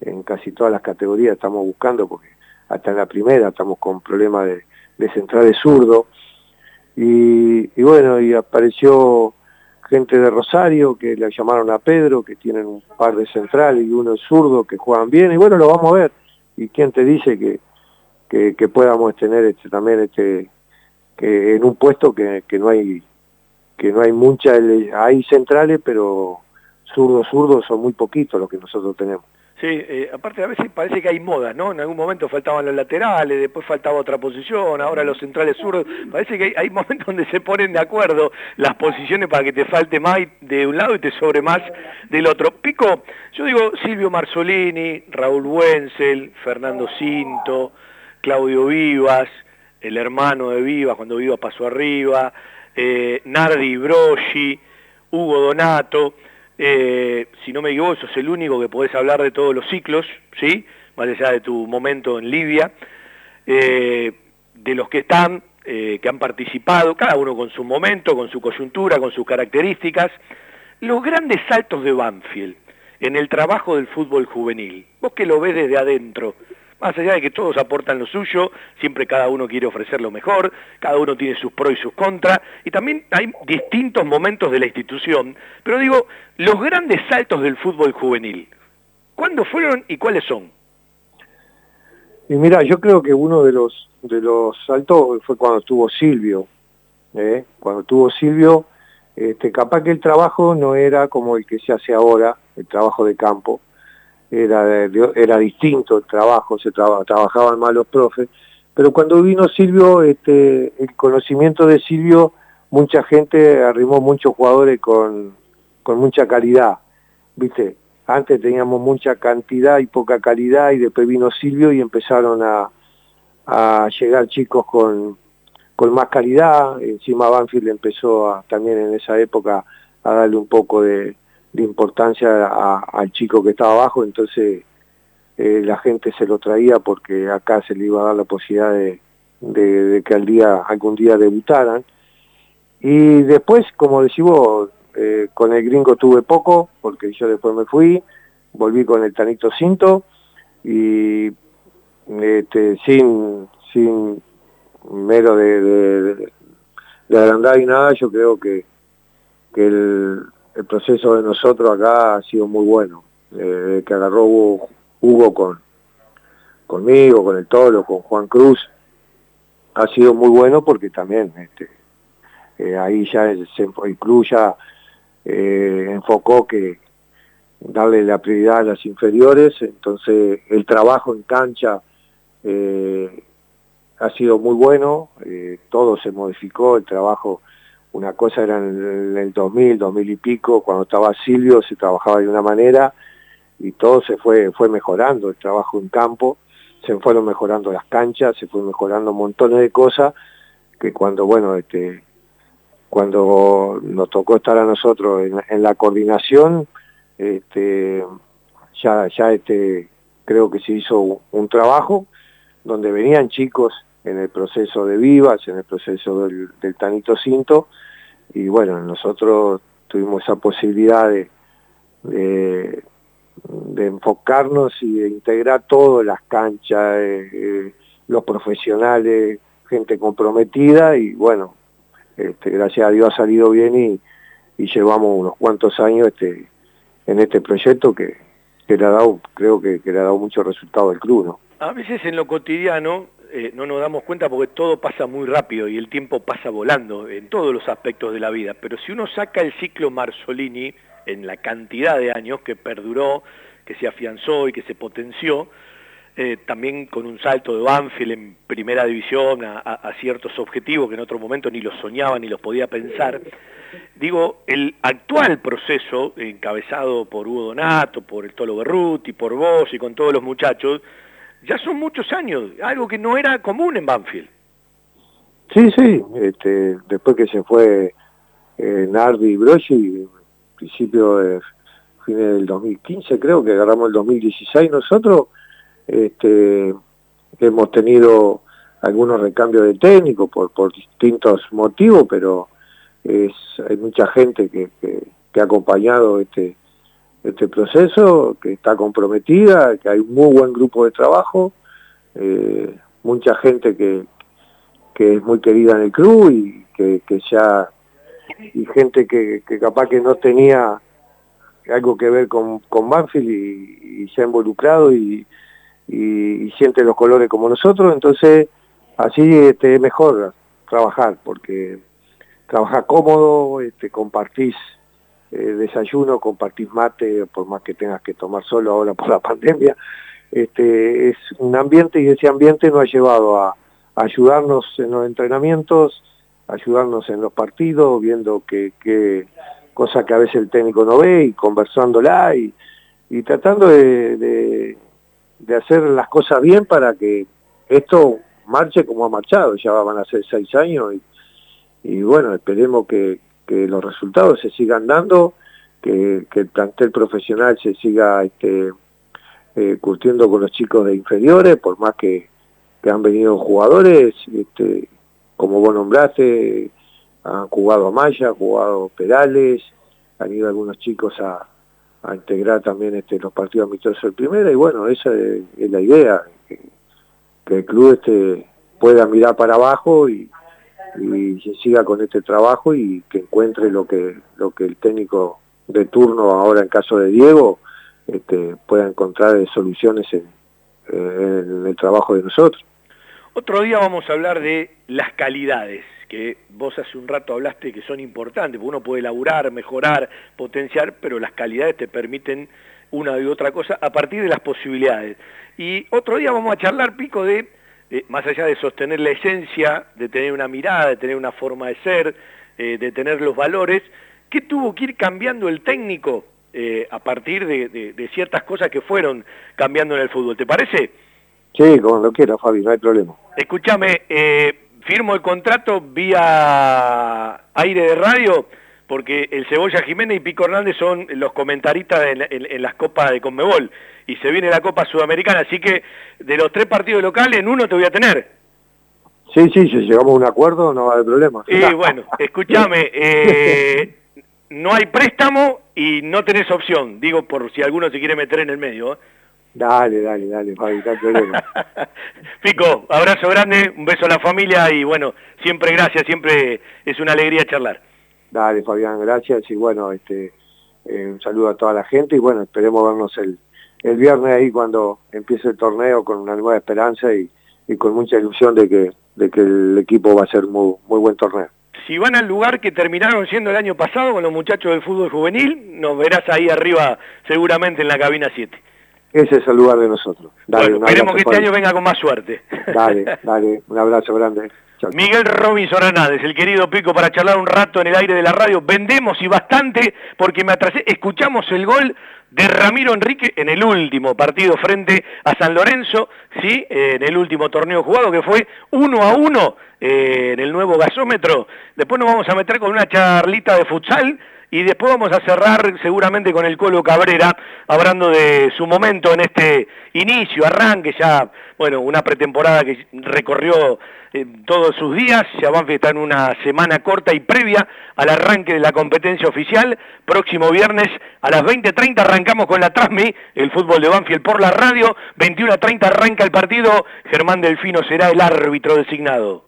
en casi todas las categorías estamos buscando, porque hasta en la primera estamos con problemas de, de centrales zurdo. Y, bueno, y apareció gente de Rosario que le llamaron a Pedro, que tienen un par de centrales y uno es zurdo, que juegan bien, y bueno, lo vamos a ver. ¿Y quién te dice que, que, que podamos tener este, también este, que en un puesto que, que no hay que no hay muchas, hay centrales, pero zurdos, zurdos son muy poquitos los que nosotros tenemos. Sí, eh, aparte a veces parece que hay modas, ¿no? En algún momento faltaban los laterales, después faltaba otra posición, ahora los centrales zurdos. Parece que hay, momentos donde se ponen de acuerdo las posiciones para que te falte más de un lado y te sobre más del otro. Pico, yo digo Silvio Marzolini, Raúl Wenzel, Fernando Cinto, Claudio Vivas, el hermano de Vivas cuando Vivas pasó arriba, eh, Nardi Broggi, Hugo Donato, eh, si no me equivoco, sos el único que podés hablar de todos los ciclos, ¿sí? Más allá de tu momento en Libia, eh, de los que están, que han participado, cada uno con su momento, con su coyuntura, con sus características, los grandes saltos de Banfield en el trabajo del fútbol juvenil, vos que lo ves desde adentro, más allá de que todos aportan lo suyo, siempre cada uno quiere ofrecer lo mejor, cada uno tiene sus pros y sus contras, y también hay distintos momentos de la institución, pero digo, los grandes saltos del fútbol juvenil, ¿cuándo fueron y cuáles son? Y mira, yo creo que uno de los, de los saltos fue cuando estuvo Silvio, ¿eh? cuando estuvo Silvio, este, capaz que el trabajo no era como el que se hace ahora, el trabajo de campo, era, era distinto el trabajo, se trabajaban más los profes, pero cuando vino Silvio, este, el conocimiento de Silvio, mucha gente arrimó muchos jugadores con, con mucha calidad, ¿viste? Antes teníamos mucha cantidad y poca calidad y después vino Silvio y empezaron a, a llegar chicos con, con más calidad, encima Banfield empezó a, también en esa época a darle un poco de, de importancia al chico que estaba abajo, entonces eh, la gente se lo traía porque acá se le iba a dar la posibilidad de, que al día, algún día debutaran. Y después, como decimos, eh, con el gringo tuve poco, porque yo después me fui, volví con el Tanito Cinto y este, sin, sin mero de, de, de agrandar y nada, yo creo que, que el, el proceso de nosotros acá ha sido muy bueno. Eh, que agarró Hugo, con conmigo, con el Tolo, con Juan Cruz, ha sido muy bueno porque también este, eh, ahí ya se, el club ya eh, enfocó que darle la prioridad a las inferiores, entonces el trabajo en cancha ha sido muy bueno, todo se modificó, el trabajo una cosa era en el 2000, 2000 y pico, cuando estaba Silvio se trabajaba de una manera y todo se fue, fue mejorando, el trabajo en campo, se fueron mejorando las canchas, se fue mejorando montones de cosas que cuando, bueno, este, cuando nos tocó estar a nosotros en, la coordinación, este, ya, ya este, creo que se hizo un trabajo donde venían chicos en el proceso de Vivas, en el proceso del, del Tanito Cinto, y bueno, nosotros tuvimos esa posibilidad de, de, enfocarnos y de integrar todo, las canchas, eh, eh, los profesionales, gente comprometida y bueno, este, gracias a Dios ha salido bien y, llevamos unos cuantos años este, en este proyecto que, que le ha dado, creo que, que le ha dado mucho resultado al club, ¿no? A veces en lo cotidiano eh, no nos damos cuenta porque todo pasa muy rápido y el tiempo pasa volando en todos los aspectos de la vida, pero si uno saca el ciclo Marzolini en la cantidad de años que perduró, que se afianzó y que se potenció, eh, también con un salto de Banfield en primera división a, a, a, ciertos objetivos que en otro momento ni los soñaba ni los podía pensar. Digo, el actual proceso, encabezado por Hugo Donato, por el Tolo Berruti, por vos y con todos los muchachos, ya son muchos años, algo que no era común en Banfield. Sí, sí, este, después que se fue eh, Nardi y Brochi, principio de fines del 2015 creo que agarramos el 2016 nosotros, este, hemos tenido algunos recambios de técnico por, por distintos motivos, pero es, hay mucha gente que, que ha acompañado este, este proceso, que está comprometida, que hay un muy buen grupo de trabajo, eh, mucha gente que, que es muy querida en el club y que, que ya, y gente que, que capaz que no tenía algo que ver con, con Banfield y, se ha involucrado y, y, y, siente los colores como nosotros, entonces así este, es mejor trabajar, porque trabajar cómodo, este, compartís eh, desayuno, compartís mate, por más que tengas que tomar solo ahora por la pandemia, este, es un ambiente y ese ambiente nos ha llevado a, ayudarnos en los entrenamientos, ayudarnos en los partidos, viendo que, que que a veces el técnico no ve y conversándola y, y tratando de, de, hacer las cosas bien para que esto marche como ha marchado, ya van a ser seis años y bueno, esperemos que, que los resultados se sigan dando, que, que el plantel profesional se siga este, eh, curtiendo con los chicos de inferiores, por más que, que han venido jugadores, este, como vos nombraste, han jugado a Maya, han jugado Perales, han ido algunos chicos a, a integrar también este, los partidos amistosos de primera, y bueno, esa es, la idea, que, que, el club este, pueda mirar para abajo y, y se siga con este trabajo y que encuentre lo que lo que el técnico de turno ahora en caso de Diego este, pueda encontrar soluciones en, el trabajo de nosotros. Otro día vamos a hablar de las calidades, que vos hace un rato hablaste que son importantes, porque uno puede elaborar, mejorar, potenciar, pero las calidades te permiten una y otra cosa a partir de las posibilidades. Y otro día vamos a charlar, Pico, de eh, más allá de sostener la esencia, de tener una mirada, de tener una forma de ser, eh, de tener los valores, ¿qué tuvo que ir cambiando el técnico eh, a partir de, de, de, ciertas cosas que fueron cambiando en el fútbol? ¿Te parece? Sí, como lo quiera, Fabi, no hay problema. Escúchame, firmo el contrato vía aire de radio porque el Cebolla Jiménez y Pico Hernández son los comentaristas en, en, en, las copas de Conmebol y se viene la Copa Sudamericana, así que de los tres partidos locales en uno te voy a tener. Sí, sí, si llegamos a un acuerdo no va a haber problema. Y bueno, escúchame, eh, no hay préstamo y no tenés opción, digo por si alguno se quiere meter en el medio. ¿eh? Dale, dale, dale, Fabi, problema. Pico, abrazo grande, un beso a la familia y bueno, siempre gracias, siempre es una alegría charlar. Dale, Fabián, gracias y bueno, este, eh, un saludo a toda la gente y bueno, esperemos vernos el, el viernes ahí cuando empiece el torneo con una nueva esperanza y, y con mucha ilusión de que, de que el equipo va a ser muy, muy buen torneo. Si van al lugar que terminaron siendo el año pasado con los muchachos del fútbol juvenil, nos verás ahí arriba seguramente en la cabina 7. Ese es el lugar de nosotros. Dale, bueno, esperemos que este año venga con más suerte. Dale, dale, un abrazo grande. Miguel Robinson Hernández, el querido Pico, para charlar un rato en el aire de la radio. Vendemos y bastante porque me atrasé. Escuchamos el gol de Ramiro Enrique en el último partido frente a San Lorenzo, sí, en el último torneo jugado que fue uno a uno eh, en el nuevo gasómetro. Después nos vamos a meter con una charlita de futsal y después vamos a cerrar seguramente con el Colo Cabrera, hablando de su momento en este inicio, arranque ya, bueno, una pretemporada que recorrió eh, todos sus días, ya Banfield está en una semana corta y previa al arranque de la competencia oficial, próximo viernes a las 20.30 arrancamos con la Transmi, el fútbol de Banfield por la radio, 21.30 arranca el partido, Germán Delfino será el árbitro designado.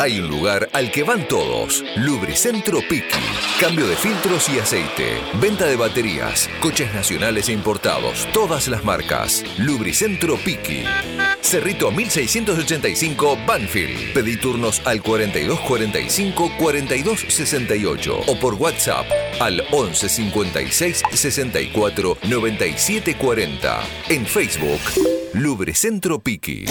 Hay un lugar al que van todos. Lubricentro Piki. Cambio de filtros y aceite. Venta de baterías. Coches nacionales e importados. Todas las marcas. Lubricentro Piki. Cerrito 1685 Banfield. Pedí turnos al 4245 4268 o por WhatsApp al 11 56 64 97 40. En Facebook, Lubricentro Piki.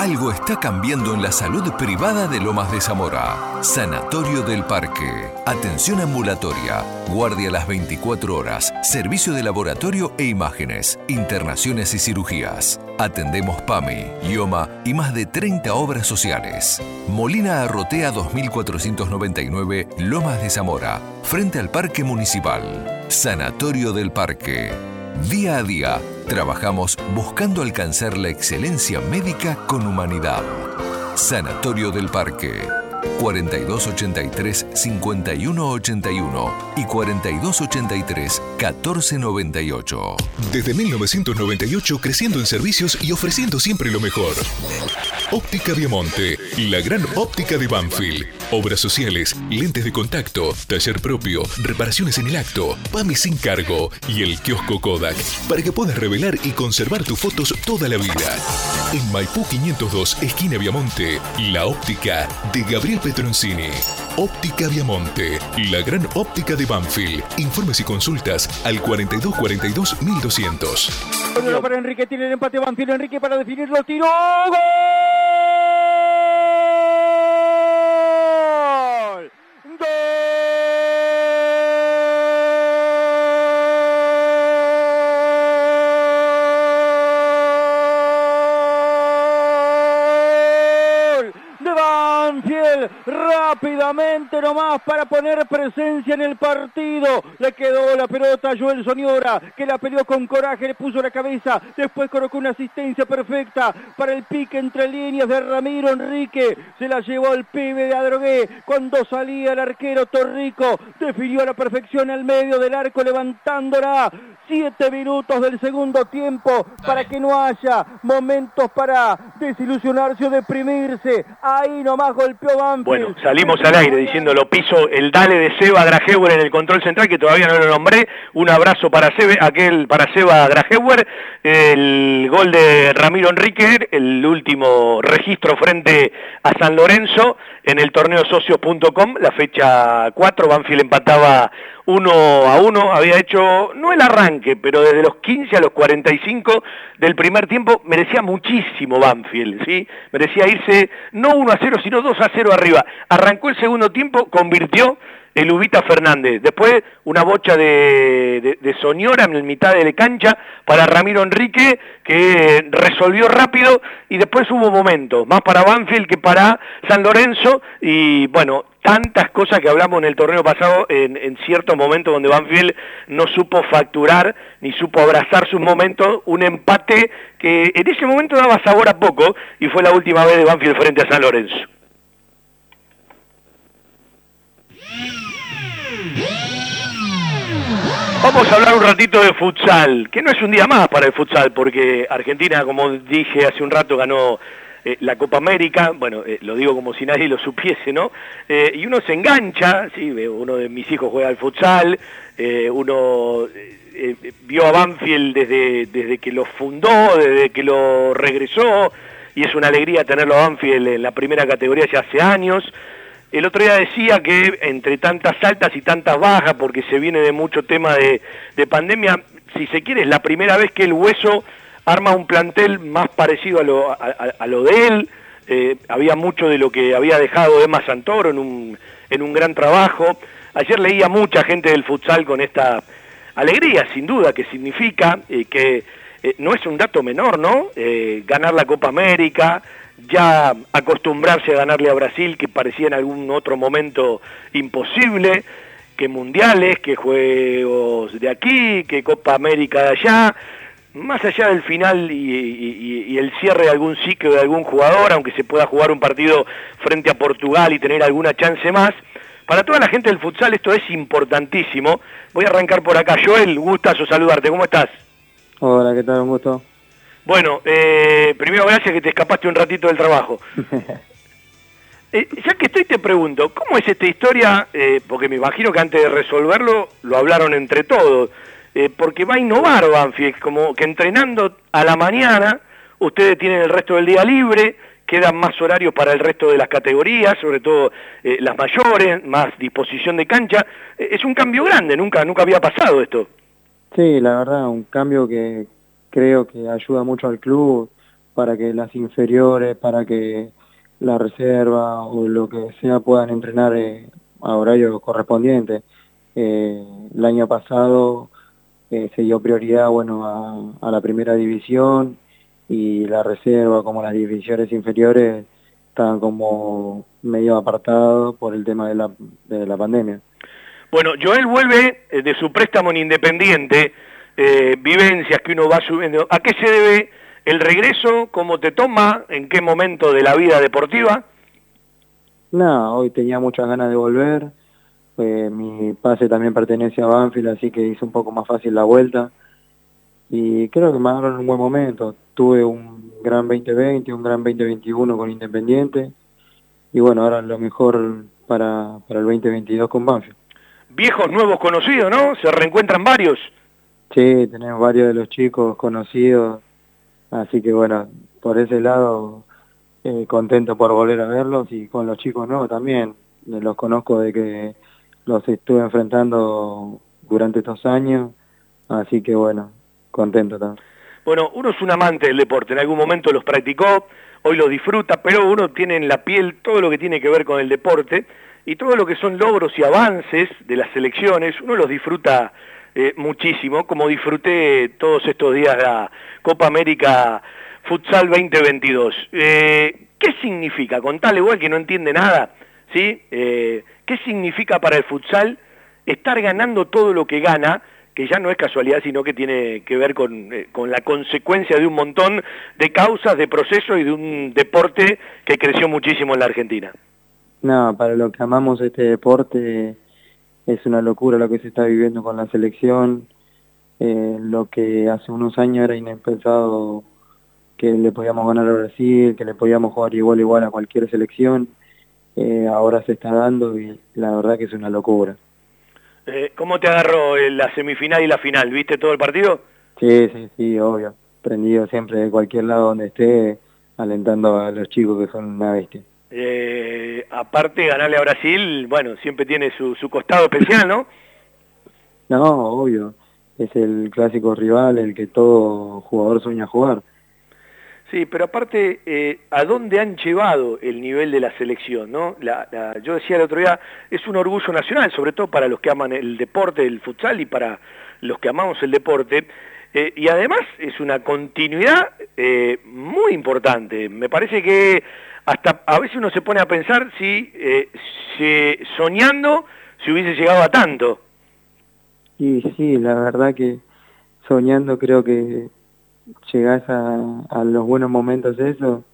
Algo está cambiando en la salud privada de Lomas de Zamora. Sanatorio del Parque. Atención ambulatoria. Guardia las 24 horas. Servicio de laboratorio e imágenes. Internaciones y cirugías. Atendemos PAMI, IOMA y más de 30 obras sociales. Molina Arrotea 2499, Lomas de Zamora. Frente al Parque Municipal. Sanatorio del Parque. Día a día, trabajamos buscando alcanzar la excelencia médica con humanidad. Sanatorio del Parque. 4283-5181 y 4283-1498. Desde 1998 creciendo en servicios y ofreciendo siempre lo mejor. Óptica Viamonte, la gran óptica de Banfield. Obras sociales, lentes de contacto, taller propio, reparaciones en el acto, PAMI sin cargo y el kiosco Kodak para que puedas revelar y conservar tus fotos toda la vida. En Maipú 502, esquina Viamonte, la óptica de Gabriel Petroncini. Óptica Viamonte, la gran óptica de Banfield. Informes y consultas al 4242 1200. Bueno, para Enrique tiene el empate Banfield. Enrique para definirlo. Tiro. ¡Gol! up rápidamente nomás para poner presencia en el partido. Le quedó la pelota a Joel Soniora, que la peleó con coraje, le puso la cabeza, después colocó una asistencia perfecta para el pique entre líneas de Ramiro Enrique. Se la llevó el pibe de Adrogué cuando salía el arquero Torrico. Definió a la perfección al medio del arco levantándola. Siete minutos del segundo tiempo para que no haya momentos para desilusionarse o deprimirse. Ahí nomás golpeó Banfield. Bueno, salimos al aire diciendo lo piso el dale de Seba Grajewer en el control central, que todavía no lo nombré. Un abrazo para Seba, aquel para Seba Grajewer. El gol de Ramiro Enrique, el último registro frente a San Lorenzo en el torneo socios.com, la fecha 4, Banfield empataba 1 a 1, había hecho, no el arranque, pero desde los 15 a los 45 del primer tiempo merecía muchísimo Banfield, ¿sí? Merecía irse no 1 a 0, sino 2 a 0 arriba. Arrancó el segundo tiempo, convirtió el Ubita Fernández. Después una bocha de, de, de Soñora en mitad de la cancha para Ramiro Enrique, que resolvió rápido y después hubo momentos, más para Banfield que para San Lorenzo, y bueno, tantas cosas que hablamos en el torneo pasado en, ciertos momentos donde Banfield no supo facturar ni supo abrazar sus momentos, un empate que en ese momento daba sabor a poco y fue la última vez de Banfield frente a San Lorenzo. Vamos a hablar un ratito de futsal, que no es un día más para el futsal, porque Argentina, como dije hace un rato, ganó eh, la Copa América, bueno, eh, lo digo como si nadie lo supiese, ¿no? Eh, y uno se engancha, sí, uno de mis hijos juega al futsal, uno vio a Banfield desde, desde que lo fundó, desde que lo regresó, y es una alegría tenerlo a Banfield en la primera categoría ya hace años. El otro día decía que entre tantas altas y tantas bajas, porque se viene de mucho tema de, pandemia, si se quiere, es la primera vez que el hueso arma un plantel más parecido a lo, a, lo de él. Eh, había mucho de lo que había dejado Emma Santoro en un, en un gran trabajo. Ayer leía mucha gente del futsal con esta alegría, sin duda, que significa eh, que eh, no es un dato menor, ¿no? ganar la Copa América, ya acostumbrarse a ganarle a Brasil, que parecía en algún otro momento imposible, que mundiales, que juegos de aquí, que Copa América de allá, más allá del final y, el cierre de algún ciclo de algún jugador, aunque se pueda jugar un partido frente a Portugal y tener alguna chance más, para toda la gente del futsal esto es importantísimo. Voy a arrancar por acá. Joel, gustazo saludarte, ¿cómo estás? Hola, ¿qué tal? Un gusto. Bueno, eh, primero gracias que te escapaste un ratito del trabajo. Eh, ya que estoy te pregunto, ¿cómo es esta historia? Eh, porque me imagino que antes de resolverlo lo hablaron entre todos, porque va a innovar Banfield, como que entrenando a la mañana, ustedes tienen el resto del día libre, quedan más horarios para el resto de las categorías, sobre todo las mayores, más disposición de cancha. es un cambio grande, nunca, nunca había pasado esto. Sí, la verdad, un cambio que, creo que ayuda mucho al club para que las inferiores, para que la reserva o lo que sea puedan entrenar eh, a horario correspondiente. Eh, el año pasado eh, se dio prioridad bueno a, la primera división y la reserva como las divisiones inferiores estaban como medio apartados por el tema de la, de la pandemia. Bueno, Joel vuelve de su préstamo en Independiente eh, vivencias que uno va subiendo. ¿A qué se debe el regreso? ¿Cómo te toma? ¿En qué momento de la vida deportiva? No, hoy tenía muchas ganas de volver. Mi pase también pertenece a Banfield, así que hice un poco más fácil la vuelta. Y creo que me agarraron un buen momento. Tuve un gran 2020, un gran 2021 con Independiente. Y bueno, ahora lo mejor para, para el 2022 con Banfield. Viejos, nuevos conocidos, ¿no? Se reencuentran varios. Sí, tenemos varios de los chicos conocidos, así que bueno, por ese lado eh, contento por volver a verlos y con los chicos nuevos también, los conozco de que los estuve enfrentando durante estos años, así que bueno, contento también. Bueno, uno es un amante del deporte, en algún momento los practicó, hoy los disfruta, pero uno tiene en la piel todo lo que tiene que ver con el deporte y todo lo que son logros y avances de las selecciones, uno los disfruta eh, muchísimo, como disfruté todos estos días la Copa América Futsal 2022. Eh, ¿Qué significa? Contale igual que no entiende nada, ¿sí? Eh, ¿Qué significa para el futsal estar ganando todo lo que gana? que ya no es casualidad, sino que tiene que ver con, con, la consecuencia de un montón de causas, de procesos y de un deporte que creció muchísimo en la Argentina. No, para lo que amamos este deporte, es una locura lo que se está viviendo con la selección, eh, lo que hace unos años era impensado que le podíamos ganar a Brasil, que le podíamos jugar igual igual a cualquier selección, eh, ahora se está dando y la verdad que es una locura. Eh, ¿Cómo te agarró la semifinal y la final? ¿Viste todo el partido? Sí, sí, sí, obvio. Prendido siempre de cualquier lado donde esté, alentando a los chicos que son una bestia. Eh, aparte, ganarle a Brasil, bueno, siempre tiene su, su costado especial, ¿no? No, obvio. Es el clásico rival, el que todo jugador sueña jugar. Sí, pero aparte, eh, ¿a dónde han llevado el nivel de la selección? ¿no? Yo decía el otro día, es un orgullo nacional, sobre todo para los que aman el deporte, el futsal y para los que amamos el deporte. Eh, y además es una continuidad eh, muy importante. Me parece que hasta a veces uno se pone a pensar si, eh, soñando si hubiese llegado a tanto. Y sí, la verdad que soñando creo que llegás a, los buenos momentos de eso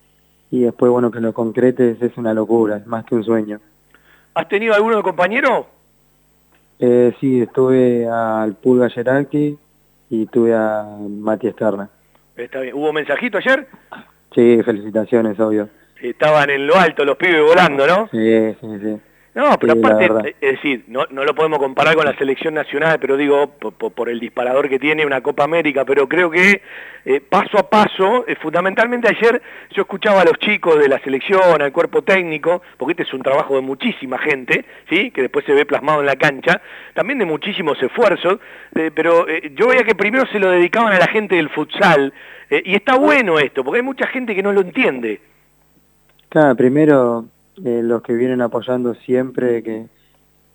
y después bueno que lo concretes es una locura, es más que un sueño. ¿Has tenido alguno de compañero? Eh, sí, estuve al Pulga Geralki y tuve a Matías Terna. Está bien. ¿Hubo mensajito ayer? Sí, felicitaciones, obvio. Estaban en lo alto los pibes volando, ¿no? Sí, sí, sí. No, pero Sí, aparte, es decir, no, no lo podemos comparar con la selección nacional, pero digo, por, el disparador que tiene una Copa América, pero creo que eh, paso a paso, eh, fundamentalmente ayer yo escuchaba a los chicos de la selección, al cuerpo técnico, porque este es un trabajo de muchísima gente, ¿sí? que después se ve plasmado en la cancha, también de muchísimos esfuerzos, eh, pero eh, yo veía que primero se lo dedicaban a la gente del futsal, eh, y está bueno esto, porque hay mucha gente que no lo entiende. Claro, primero eh, los que vienen apoyando siempre, que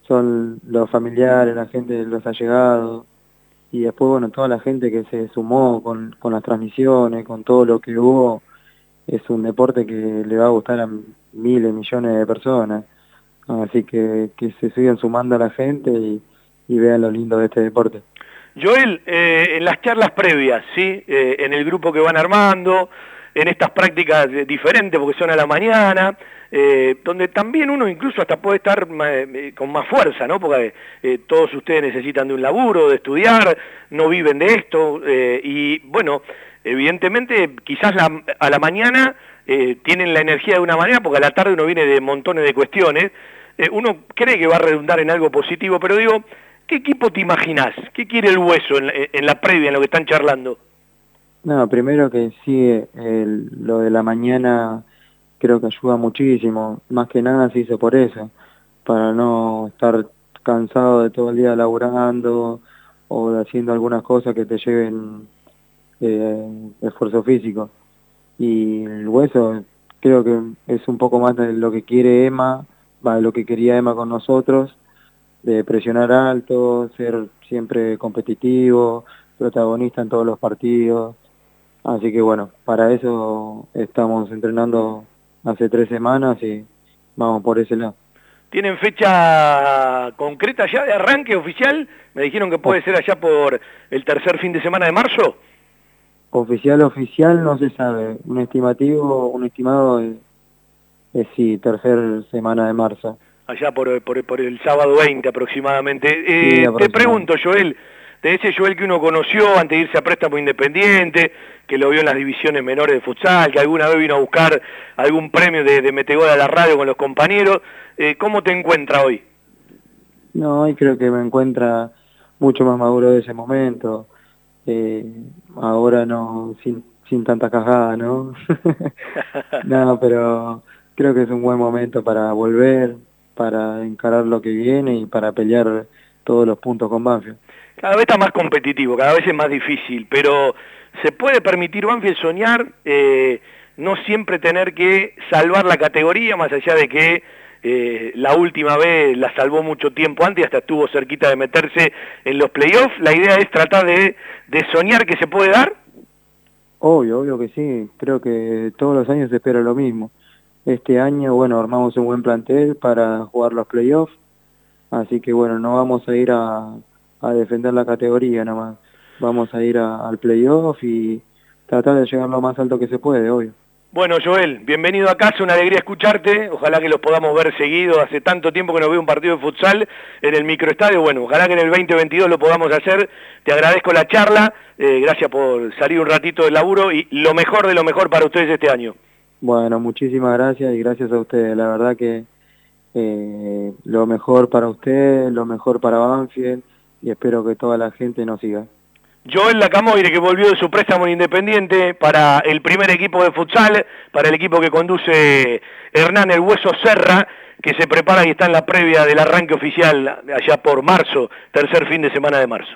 son los familiares, la gente los allegados, y después, bueno, toda la gente que se sumó con, con las transmisiones, con todo lo que hubo, es un deporte que le va a gustar a miles, millones de personas. Así que que se sigan sumando a la gente y, y vean lo lindo de este deporte. Joel, eh, en las charlas previas, ¿sí? Eh, en el grupo que van armando, en estas prácticas eh, diferentes porque son a la mañana, eh, donde también uno incluso hasta puede estar eh, con más fuerza, ¿no? Porque eh, todos ustedes necesitan de un laburo, de estudiar, no viven de esto, y bueno, evidentemente quizás a la mañana tienen la energía de una manera, porque a la tarde uno viene de montones de cuestiones, uno cree que va a redundar en algo positivo, pero digo, ¿qué equipo te imaginás? ¿Qué quiere el hueso en la, en la previa, en lo que están charlando? No, primero que sí, el- lo de la mañana creo que ayuda muchísimo, más que nada se hizo por eso, para no estar cansado de todo el día laburando o haciendo algunas cosas que te lleven eh, esfuerzo físico. Y el hueso creo que es un poco más de lo que quiere Emma, va, lo que quería Emma con nosotros, de presionar alto, ser siempre competitivo, protagonista en todos los partidos. Así que bueno, para eso estamos entrenando hace tres semanas y vamos por ese lado. ¿Tienen fecha concreta ya de arranque oficial? Me dijeron que puede ser allá por el tercer fin de semana de marzo. Oficial, oficial no se sabe. Un estimativo, un estimado es, es sí, tercer semana de marzo. allá por, por, por el sábado 20 aproximadamente. Eh, Sí, te aproximadamente. pregunto, Joel, de ese Joel que uno conoció antes de irse a préstamo independiente, que lo vio en las divisiones menores de futsal, que alguna vez vino a buscar algún premio de, de a la radio con los compañeros, eh, ¿cómo te encuentra hoy? No, y creo que me encuentra mucho más maduro de ese momento. Eh, ahora no, sin, sin tanta cajada, ¿no? no, pero creo que es un buen momento para volver, para encarar lo que viene y para pelear todos los puntos con Banfield. Cada vez está más competitivo, cada vez es más difícil, pero ¿se puede permitir Banfield soñar? eh, no siempre tener que salvar la categoría, más allá de que eh, la última vez la salvó mucho tiempo antes hasta estuvo cerquita de meterse en los playoffs. La idea es tratar de, de soñar que se puede dar. Obvio, obvio que sí. Creo que todos los años se espera lo mismo. Este año, bueno, armamos un buen plantel para jugar los playoffs. Así que, bueno, no vamos a ir a, a defender la categoría nada más. Vamos a ir a- al playoff y tratar de llegar lo más alto que se puede, obvio. Bueno, Joel, bienvenido a casa, una alegría escucharte. Ojalá que los podamos ver seguido. Hace tanto tiempo que no veo un partido de futsal en el microestadio. Bueno, ojalá que en el 2022 lo podamos hacer. Te agradezco la charla. eh, gracias por salir un ratito del laburo y lo mejor de lo mejor para ustedes este año. Bueno, muchísimas gracias y gracias a ustedes. La verdad que eh, lo mejor para ustedes, lo mejor para Banfield y espero que toda la gente nos siga. Joel Lacamoire, que volvió de su préstamo en Independiente para el primer equipo de futsal, para el equipo que conduce Hernán El Hueso Serra, que se prepara y está en la previa del arranque oficial allá por marzo, tercer fin de semana de marzo.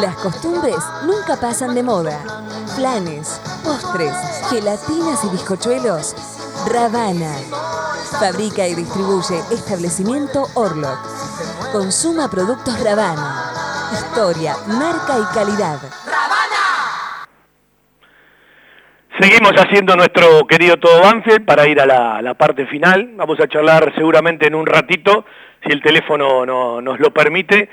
Las costumbres nunca pasan de moda. Planes, postres, gelatinas y bizcochuelos. Ravana. Fabrica y distribuye establecimiento Orlock. Consuma productos Ravana. Historia, marca y calidad. Seguimos haciendo nuestro querido Todo Banfield para ir a la, la parte final. Vamos a charlar seguramente en un ratito, si el teléfono no- nos lo permite,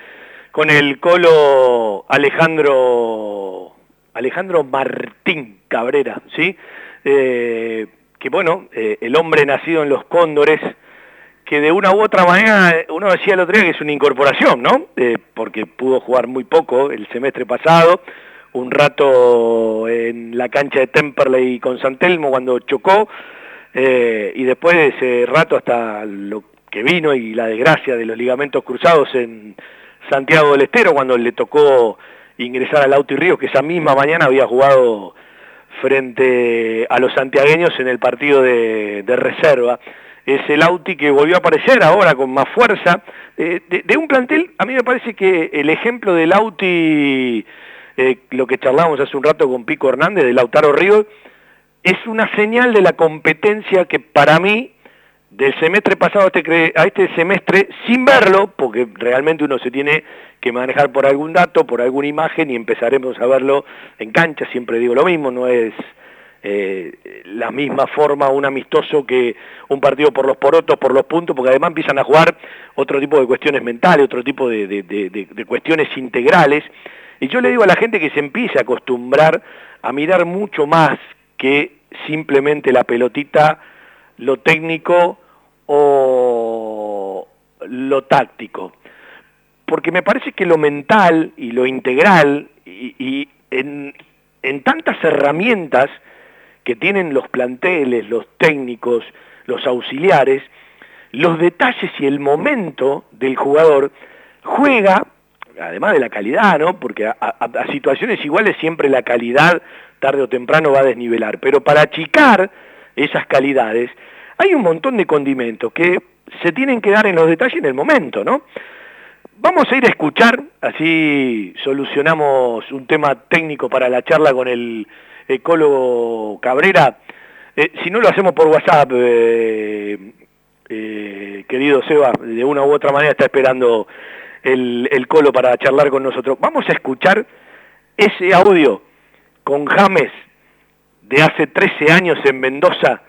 con el colo Alejandro Alejandro Martín Cabrera, ¿sí? Eh, que bueno, eh, el hombre nacido en los Cóndores, que de una u otra manera, uno decía el otro día que es una incorporación, ¿no? Eh, porque pudo jugar muy poco el semestre pasado, un rato en la cancha de Temperley con San Telmo cuando chocó, y después de ese rato hasta lo que vino y la desgracia de los ligamentos cruzados en Santiago del Estero cuando le tocó ingresar al Auto Ríos, que esa misma mañana había jugado frente a los santiagueños en el partido de, reserva. Es el Auti que volvió a aparecer ahora con más fuerza. Eh, de, de un plantel, a mí me parece que el ejemplo del Auti, eh, lo que charlábamos hace un rato con Pico Hernández, de Lautaro Ríos, es una señal de la competencia que para mí, del semestre pasado a este, a este semestre, sin verlo, porque realmente uno se tiene que manejar por algún dato, por alguna imagen, y empezaremos a verlo en cancha, siempre digo lo mismo, no es eh, la misma forma un amistoso que un partido por los porotos, por los puntos, porque además empiezan a jugar otro tipo de cuestiones mentales, otro tipo de cuestiones integrales. Y yo le digo a la gente que se empiece a acostumbrar a mirar mucho más que simplemente la pelotita, lo técnico o lo táctico. Porque me parece que lo mental y lo integral y, en, tantas herramientas que tienen los planteles, los técnicos, los auxiliares, los detalles y el momento del jugador juega, además de la calidad, ¿no? Porque a- a situaciones iguales siempre la calidad tarde o temprano va a desnivelar, pero para achicar esas calidades hay un montón de condimentos que se tienen que dar en los detalles en el momento, ¿no? Vamos a ir a escuchar, así solucionamos un tema técnico para la charla con el ecólogo Cabrera. Eh, si no lo hacemos por WhatsApp, eh, eh, querido Seba, de una u otra manera está esperando el, colo para charlar con nosotros. Vamos a escuchar ese audio con James de hace 13 años en Mendoza,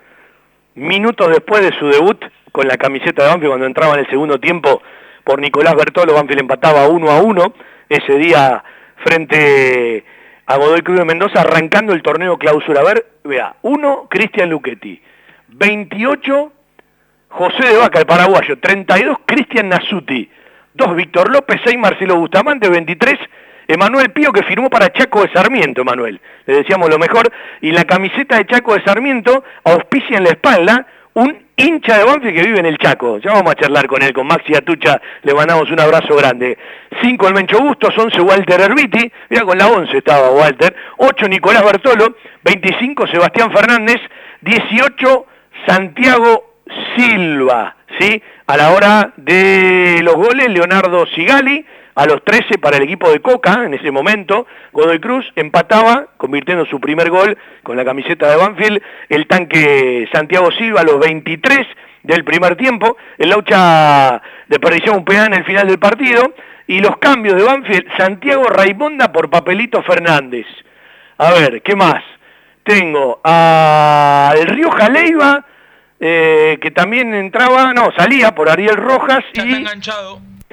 minutos después de su debut con la camiseta de Banfield cuando entraba en el segundo tiempo por Nicolás Bertolo, Banfield empataba 1 a 1 ese día frente a Godoy Cruz de Mendoza arrancando el torneo clausura. A ver, vea, 1 Cristian Luchetti, 28 José de Vaca, el paraguayo, 32 Cristian Nasuti, 2 Víctor López, 6 Marcelo Bustamante, 23 Emanuel Pío que firmó para Chaco de Sarmiento, Emanuel. Le decíamos lo mejor. Y la camiseta de Chaco de Sarmiento auspicia en la espalda un hincha de Banfield que vive en el Chaco. Ya vamos a charlar con él, con Maxi Atucha, le mandamos un abrazo grande. 5 el Mencho Bustos, 11 Walter Herbiti, mira con la 11 estaba Walter, 8 Nicolás Bertolo, 25 Sebastián Fernández, 18 Santiago Silva, ¿sí? A la hora de los goles, Leonardo Sigali, a los 13 para el equipo de Coca, en ese momento, Godoy Cruz empataba, convirtiendo su primer gol con la camiseta de Banfield, el tanque Santiago Silva a los 23 del primer tiempo, el Laucha desperdició un penal en el final del partido, y los cambios de Banfield, Santiago Raimonda por Papelito Fernández. A ver, ¿qué más? Tengo al Rioja Leiva, eh, que también entraba, no, salía por Ariel Rojas y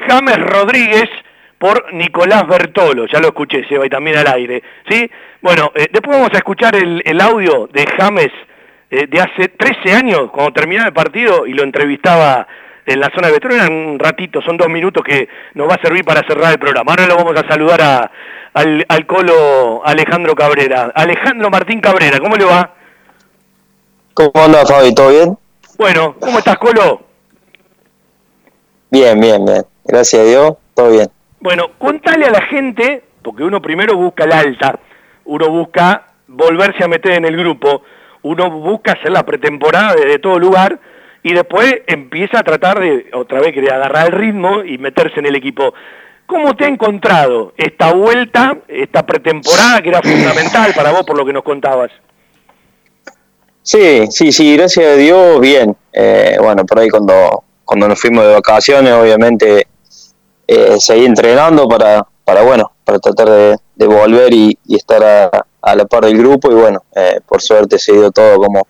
James Rodríguez por Nicolás Bertolo, ya lo escuché, se va y también al aire, ¿sí? Bueno, eh, después vamos a escuchar el, el audio de James eh, de hace 13 años, cuando terminaba el partido y lo entrevistaba en la zona de en un ratito, son dos minutos que nos va a servir para cerrar el programa. Ahora lo vamos a saludar a, al, al colo Alejandro Cabrera. Alejandro Martín Cabrera, ¿cómo le va? ¿Cómo anda Fabi? ¿Todo bien? Bueno, ¿cómo estás, Colo? Bien, bien, bien. Gracias a Dios, todo bien. Bueno, contale a la gente, porque uno primero busca el alta, uno busca volverse a meter en el grupo, uno busca hacer la pretemporada desde todo lugar y después empieza a tratar de otra vez querer agarrar el ritmo y meterse en el equipo. ¿Cómo te ha encontrado esta vuelta, esta pretemporada que era fundamental para vos por lo que nos contabas? Sí, sí, sí, gracias a Dios, bien. Eh, bueno, por ahí cuando, cuando nos fuimos de vacaciones, obviamente eh, seguí entrenando para, para, bueno, para tratar de, de volver y, estar a, la par del grupo y bueno, eh, por suerte se dio todo como,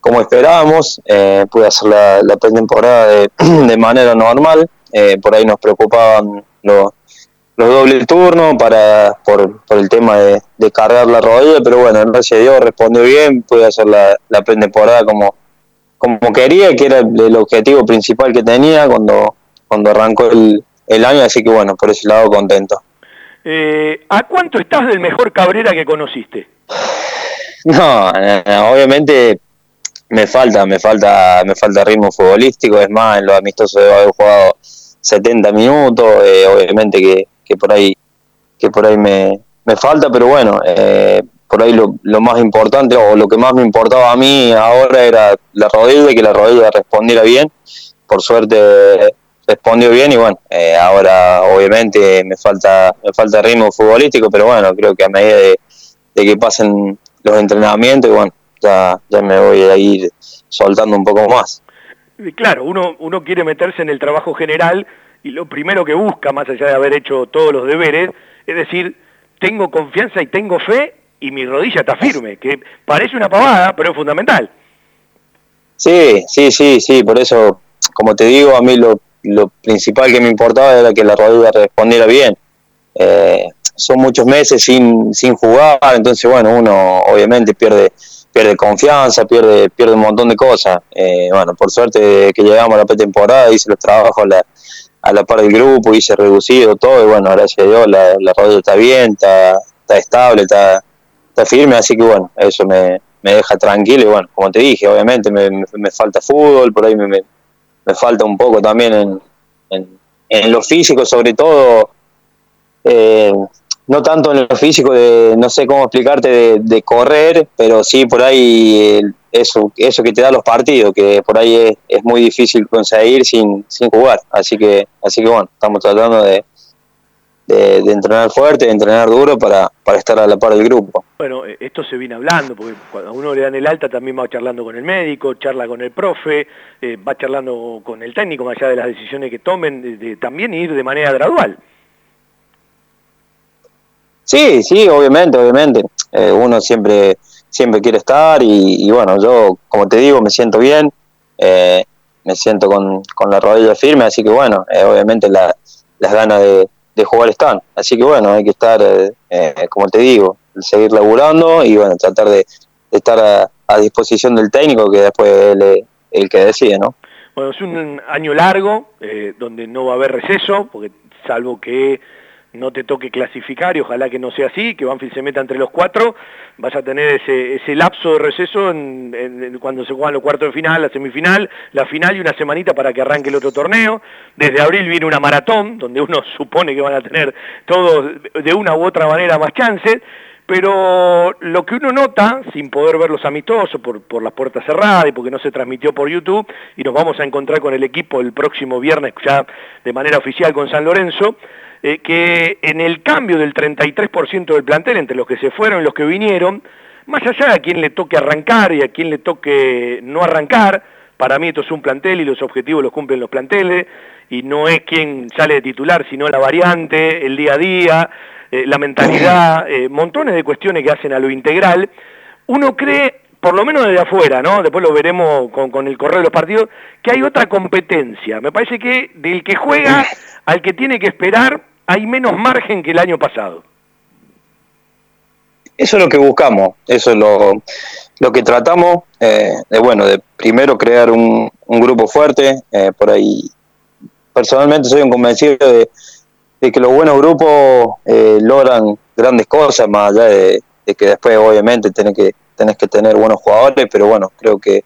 como esperábamos, eh, pude hacer la, la pretemporada de, de manera normal, eh, por ahí nos preocupaban los, los dobles turnos para, por, por el tema de, de, cargar la rodilla, pero bueno, gracias a Dios respondió bien, pude hacer la, la pretemporada como, como quería, que era el, objetivo principal que tenía cuando, cuando arrancó el, el año, así que bueno, por ese lado contento. Eh, ¿A cuánto estás del mejor Cabrera que conociste? No, no, obviamente me falta, me falta, me falta ritmo futbolístico, es más, en los amistosos de haber jugado 70 minutos, eh, obviamente que, que por ahí, que por ahí me, me falta, pero bueno, eh, por ahí lo, lo, más importante o lo que más me importaba a mí ahora era la rodilla, que la rodilla respondiera bien. Por suerte respondió bien y bueno, eh, ahora obviamente me falta me falta ritmo futbolístico, pero bueno, creo que a medida de, de que pasen los entrenamientos, y bueno, ya, ya me voy a ir soltando un poco más. Claro, uno, uno quiere meterse en el trabajo general y lo primero que busca, más allá de haber hecho todos los deberes, es decir, tengo confianza y tengo fe y mi rodilla está firme, que parece una pavada, pero es fundamental. Sí, sí, sí, sí, por eso, como te digo, a mí lo, lo principal que me importaba era que la rodilla respondiera bien. Eh, son muchos meses sin, sin jugar, entonces bueno, uno obviamente pierde pierde confianza, pierde pierde un montón de cosas. Eh, bueno, por suerte que llegamos a la pretemporada, hice los trabajos a la, a la par del grupo, hice reducido todo, y bueno, gracias a Dios la, la rodilla está bien, está, está estable, está, está firme, así que bueno, eso me, me deja tranquilo y bueno, como te dije, obviamente me, me, falta fútbol, por ahí me, me, me, falta un poco también en, en, en lo físico, sobre todo, eh, no tanto en lo físico de, no sé cómo explicarte, de, correr, pero sí por ahí eso, eso que te da los partidos, que por ahí es, es muy difícil conseguir sin, sin jugar. Así que, así que bueno, estamos tratando de, de, entrenar fuerte, de entrenar duro para, para estar a la par del grupo. Bueno, esto se viene hablando, porque cuando a uno le dan el alta también va charlando con el médico, charla con el profe, eh, va charlando con el técnico, más allá de las decisiones que tomen, de también ir de manera gradual. Sí, sí, obviamente, obviamente. Eh, uno siempre siempre quiere estar y, bueno, yo, como te digo, me siento bien, eh, me siento con, con, la rodilla firme, así que bueno, eh, obviamente la, las ganas de, jugar están. Así que bueno, hay que estar, eh, como te digo, seguir laburando y bueno, tratar de, estar a, disposición del técnico que después él el que decide, ¿no? Bueno, es un año largo, eh, donde no va a haber receso, porque salvo que no te toque clasificar y ojalá que no sea así, que Banfield se meta entre los cuatro, vas a tener ese, lapso de receso en, en, cuando se juegan los cuartos de final, la semifinal, la final y una semanita para que arranque el otro torneo. Desde abril viene una maratón, donde uno supone que van a tener todos de una u otra manera más chances, pero lo que uno nota, sin poder ver los amistosos por, por las puertas cerradas y porque no se transmitió por YouTube, y nos vamos a encontrar con el equipo el próximo viernes ya de manera oficial con San Lorenzo, eh, que en el cambio del 33% del plantel entre los que se fueron y los que vinieron, más allá de a quién le toque arrancar y a quién le toque no arrancar, para mí esto es un plantel y los objetivos los cumplen los planteles, y no es quien sale de titular, sino la variante, el día a día, eh, la mentalidad, eh, montones de cuestiones que hacen a lo integral. Uno cree, por lo menos desde afuera, ¿no? Después lo veremos con, con el correo de los partidos, que hay otra competencia. Me parece que del que juega al que tiene que esperar hay menos margen que el año pasado. Eso es lo que buscamos, eso es lo, lo que tratamos, eh, de bueno, de primero crear un, un grupo fuerte, por ahí personalmente soy un convencido de, que los buenos grupos eh, logran grandes cosas, más allá de, que después obviamente tenés que, tenés que tener buenos jugadores, pero bueno, creo que,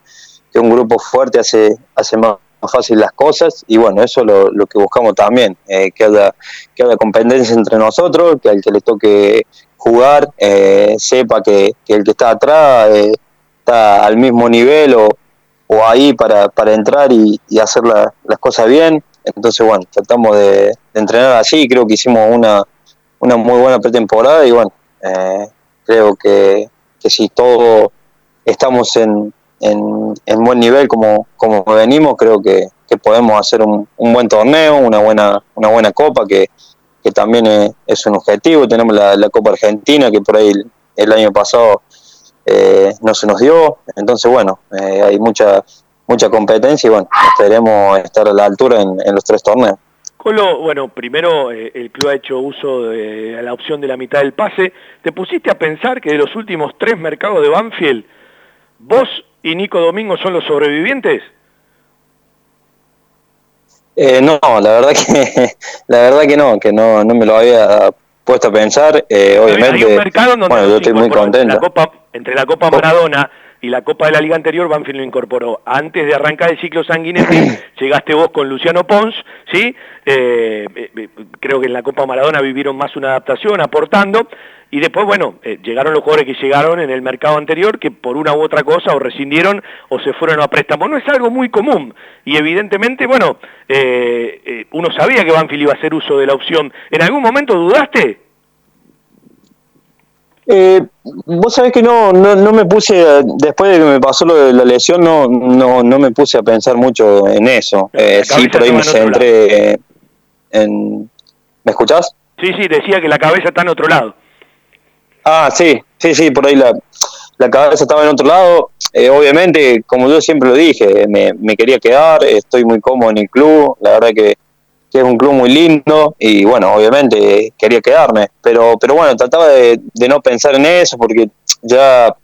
que un grupo fuerte hace, hace más fácil las cosas y bueno, eso es lo, lo que buscamos también, eh, que, haya, que haya competencia entre nosotros, que al que le toque jugar eh, sepa que, el que está atrás eh, está al mismo nivel o, o ahí para, para entrar y, hacer la- las cosas bien. Entonces, bueno, tratamos de, de entrenar así, creo que hicimos una, una muy buena pretemporada y bueno, eh, creo que, que si todos estamos en, en, en buen nivel como, como venimos, creo que, que podemos hacer un, un buen torneo, una buena, una buena copa, que, que también es, un objetivo. Tenemos la, la Copa Argentina, que por ahí el, el año pasado eh, no se nos dio. Entonces, bueno, eh, hay mucha mucha competencia y bueno, esperemos estar a la altura en, en los tres torneos. Colo, bueno, primero eh, el club ha hecho uso de la opción de la mitad del pase. ¿Te pusiste a pensar que de los últimos tres mercados de Banfield, vos y Nico Domingo son los sobrevivientes? Eh, no, la verdad que la verdad que no, que no, no me lo había puesto a pensar. Eh, obviamente, Hay un mercado donde bueno, yo estoy muy contento. La Copa, entre la Copa Maradona y la Copa de la Liga anterior, Banfield lo incorporó. Antes de arrancar el ciclo sanguinetti, llegaste vos con Luciano Pons, ¿sí? Eh, eh, eh, creo que en la Copa Maradona vivieron más una adaptación, aportando, y después, bueno, eh, llegaron los jugadores que llegaron en el mercado anterior, que por una u otra cosa o rescindieron o se fueron a préstamo. No es algo muy común, y evidentemente, bueno, uno sabía que Banfield iba a hacer uso de la opción. ¿En algún momento dudaste? Eh, vos sabés que no, no, no me puse, después de que me pasó lo de la lesión, no, no, no me puse a pensar mucho en eso. Eh, sí, por ahí me en centré en... ¿Me escuchás? Sí, sí, decía que la cabeza está en otro lado. Ah, sí, sí, sí, por ahí la, la cabeza estaba en otro lado. Eh, obviamente, como yo siempre lo dije, me, me quería quedar, estoy muy cómodo en el club, la verdad que, que es un club muy lindo y bueno, obviamente quería quedarme, pero, pero bueno, trataba de, de no pensar en eso porque ya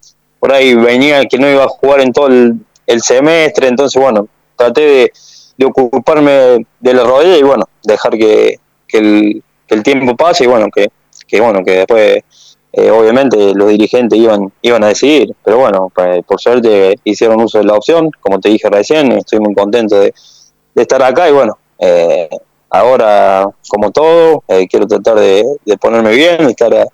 por ahí venía que no iba a jugar en todo el, semestre, entonces bueno, traté de, de ocuparme de la rodilla y bueno, dejar que, que, el, que el tiempo pase y bueno, que, que bueno, que después eh, obviamente los dirigentes iban iban a decidir, pero bueno, pues, por suerte hicieron uso de la opción, como te dije recién, estoy muy contento de, de estar acá y bueno, eh, ahora como todo, eh, quiero tratar de, de ponerme bien, estar a,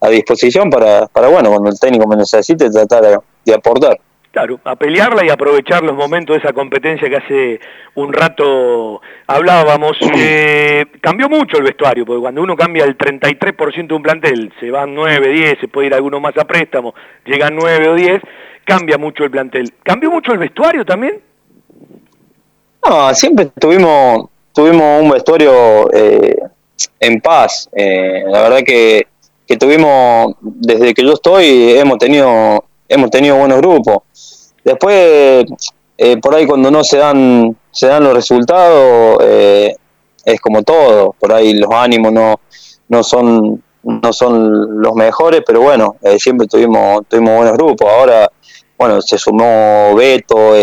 a disposición para, para, bueno, cuando el técnico me necesite, tratar de, de aportar. Claro, a pelearla y aprovechar los momentos de esa competencia que hace un rato hablábamos. Eh, cambió mucho el vestuario, porque cuando uno cambia el 33% de un plantel, se van 9, 10, se puede ir alguno más a préstamo, llegan 9 o 10, cambia mucho el plantel. ¿Cambió mucho el vestuario también? No, siempre tuvimos, tuvimos un vestuario eh, en paz. Eh, la verdad que, que tuvimos, desde que yo estoy, hemos tenido, hemos tenido buenos grupos. Después, eh, por ahí cuando no se dan, se dan los resultados, eh, es como todo, por ahí los ánimos no, no son no son los mejores, pero bueno, siempre tuvimos, tuvimos buenos grupos. Ahora, bueno, se sumó Beto,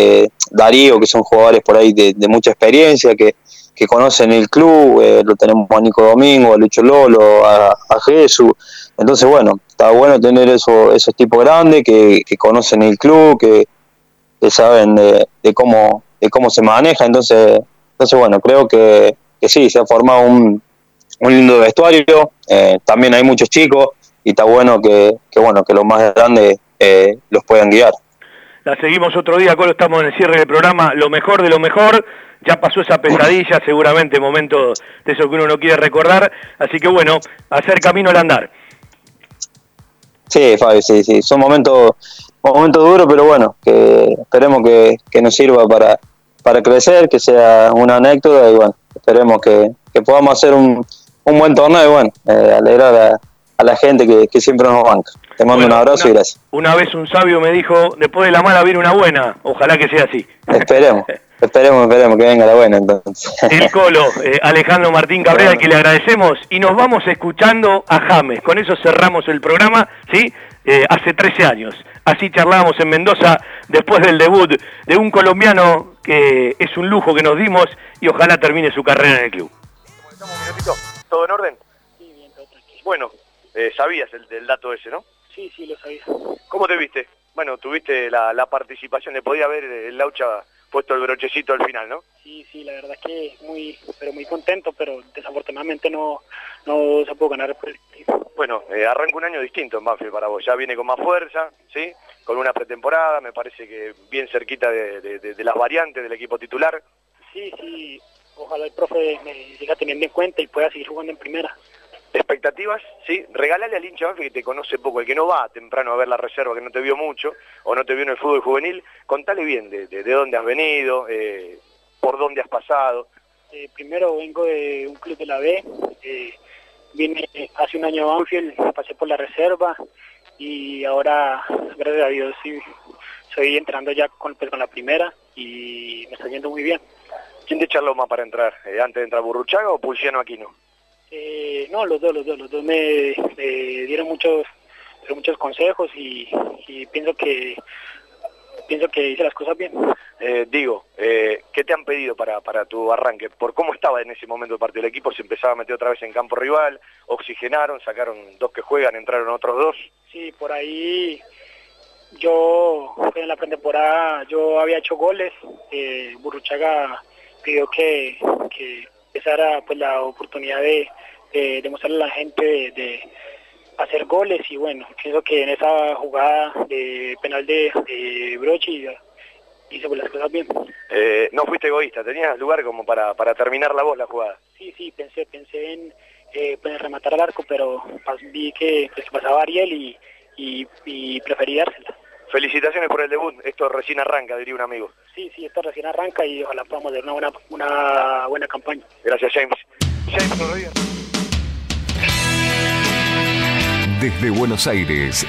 Darío, que son jugadores por ahí de, de mucha experiencia, que, que conocen el club, eh, lo tenemos a Nico Domingo, a Lucho Lolo, a, Jesús. Entonces, bueno, está bueno tener eso, esos tipos grandes que, que conocen el club, que, que saben de, de cómo de cómo se maneja. Entonces, entonces bueno, creo que, que sí, se ha formado un, un lindo vestuario. Eh, también hay muchos chicos y está bueno que, que bueno que los más grandes eh, los puedan guiar. La seguimos otro día, Colo, estamos en el cierre del programa, lo mejor de lo mejor, ya pasó esa pesadilla, seguramente momento de eso que uno no quiere recordar, así que bueno, hacer camino al andar. Sí, Fabio, sí, sí, son momentos, momentos duros, pero bueno, que esperemos que, que nos sirva para, para crecer, que sea una anécdota y bueno, esperemos que, que podamos hacer un, un buen torneo y bueno, eh, alegrar a, a, la gente que, que, siempre nos banca. Te mando bueno, un abrazo una, y gracias. Una vez un sabio me dijo, después de la mala viene una buena, ojalá que sea así. Esperemos. Esperemos, esperemos que venga la buena entonces. El Colo, eh, Alejandro Martín Cabrera, que le agradecemos y nos vamos escuchando a James. Con eso cerramos el programa, ¿sí? Eh, hace 13 años. Así charlábamos en Mendoza después del debut de un colombiano que es un lujo que nos dimos y ojalá termine su carrera en el club. ¿Todo en orden? Sí, bien, todo tranquilo. Bueno, eh, sabías el, dato ese, ¿no? Sí, sí, lo sabía. ¿Cómo te viste? Bueno, tuviste la, la participación, le podía haber el Laucha puesto el brochecito al final, ¿no? Sí, sí, la verdad es que muy, pero muy contento, pero desafortunadamente no, no se pudo ganar el Bueno, eh, arranca un año distinto en Banfield para vos, ya viene con más fuerza, ¿sí? Con una pretemporada, me parece que bien cerquita de, de- de- de las variantes del equipo titular. Sí, sí, ojalá el profe me siga teniendo en cuenta y pueda seguir jugando en primera. Expectativas, ¿sí? Regalale al hincha que te conoce poco, el que no va temprano a ver la reserva, que no te vio mucho, o no te vio en el fútbol juvenil, contale bien de, de- de dónde has venido, eh, por dónde has pasado. Eh, primero vengo de un club de la B, eh, vine hace un año a Banfield, pasé por la reserva y ahora, gracias a Dios, sí, estoy entrando ya con, pues, con la primera y me está yendo muy bien. ¿Quién te charló más para entrar? Eh, ¿Antes de entrar Burruchaga o Pulciano Aquino? Eh, no, los dos, los dos, los dos me, me dieron muchos, muchos consejos y, y pienso que pienso que hice las cosas bien. Eh, digo, eh, ¿qué te han pedido para, para tu arranque? ¿Por cómo estaba en ese momento el partido? ¿El equipo se empezaba a meter otra vez en campo rival? ¿Oxigenaron? ¿Sacaron dos que juegan? ¿Entraron otros dos? Sí, por ahí yo en la pretemporada yo había hecho goles, eh, Burruchaga pidió que, que empezara pues la oportunidad de, de demostrarle a la gente de, de hacer goles y bueno, pienso que en esa jugada de penal de, de Brochi hice pues, las cosas bien. Eh, no fuiste egoísta, tenías lugar como para, para terminar la voz la jugada. Sí, sí, pensé, pensé en, eh, pues, rematar al arco, pero vi que pues, pasaba Ariel y, y, y preferí dársela. Felicitaciones por el debut, esto recién arranca, diría un amigo. Sí, sí, esto recién arranca y ojalá podamos hacer una buena, una buena campaña. Gracias, James. James Rodríguez. Desde Buenos Aires,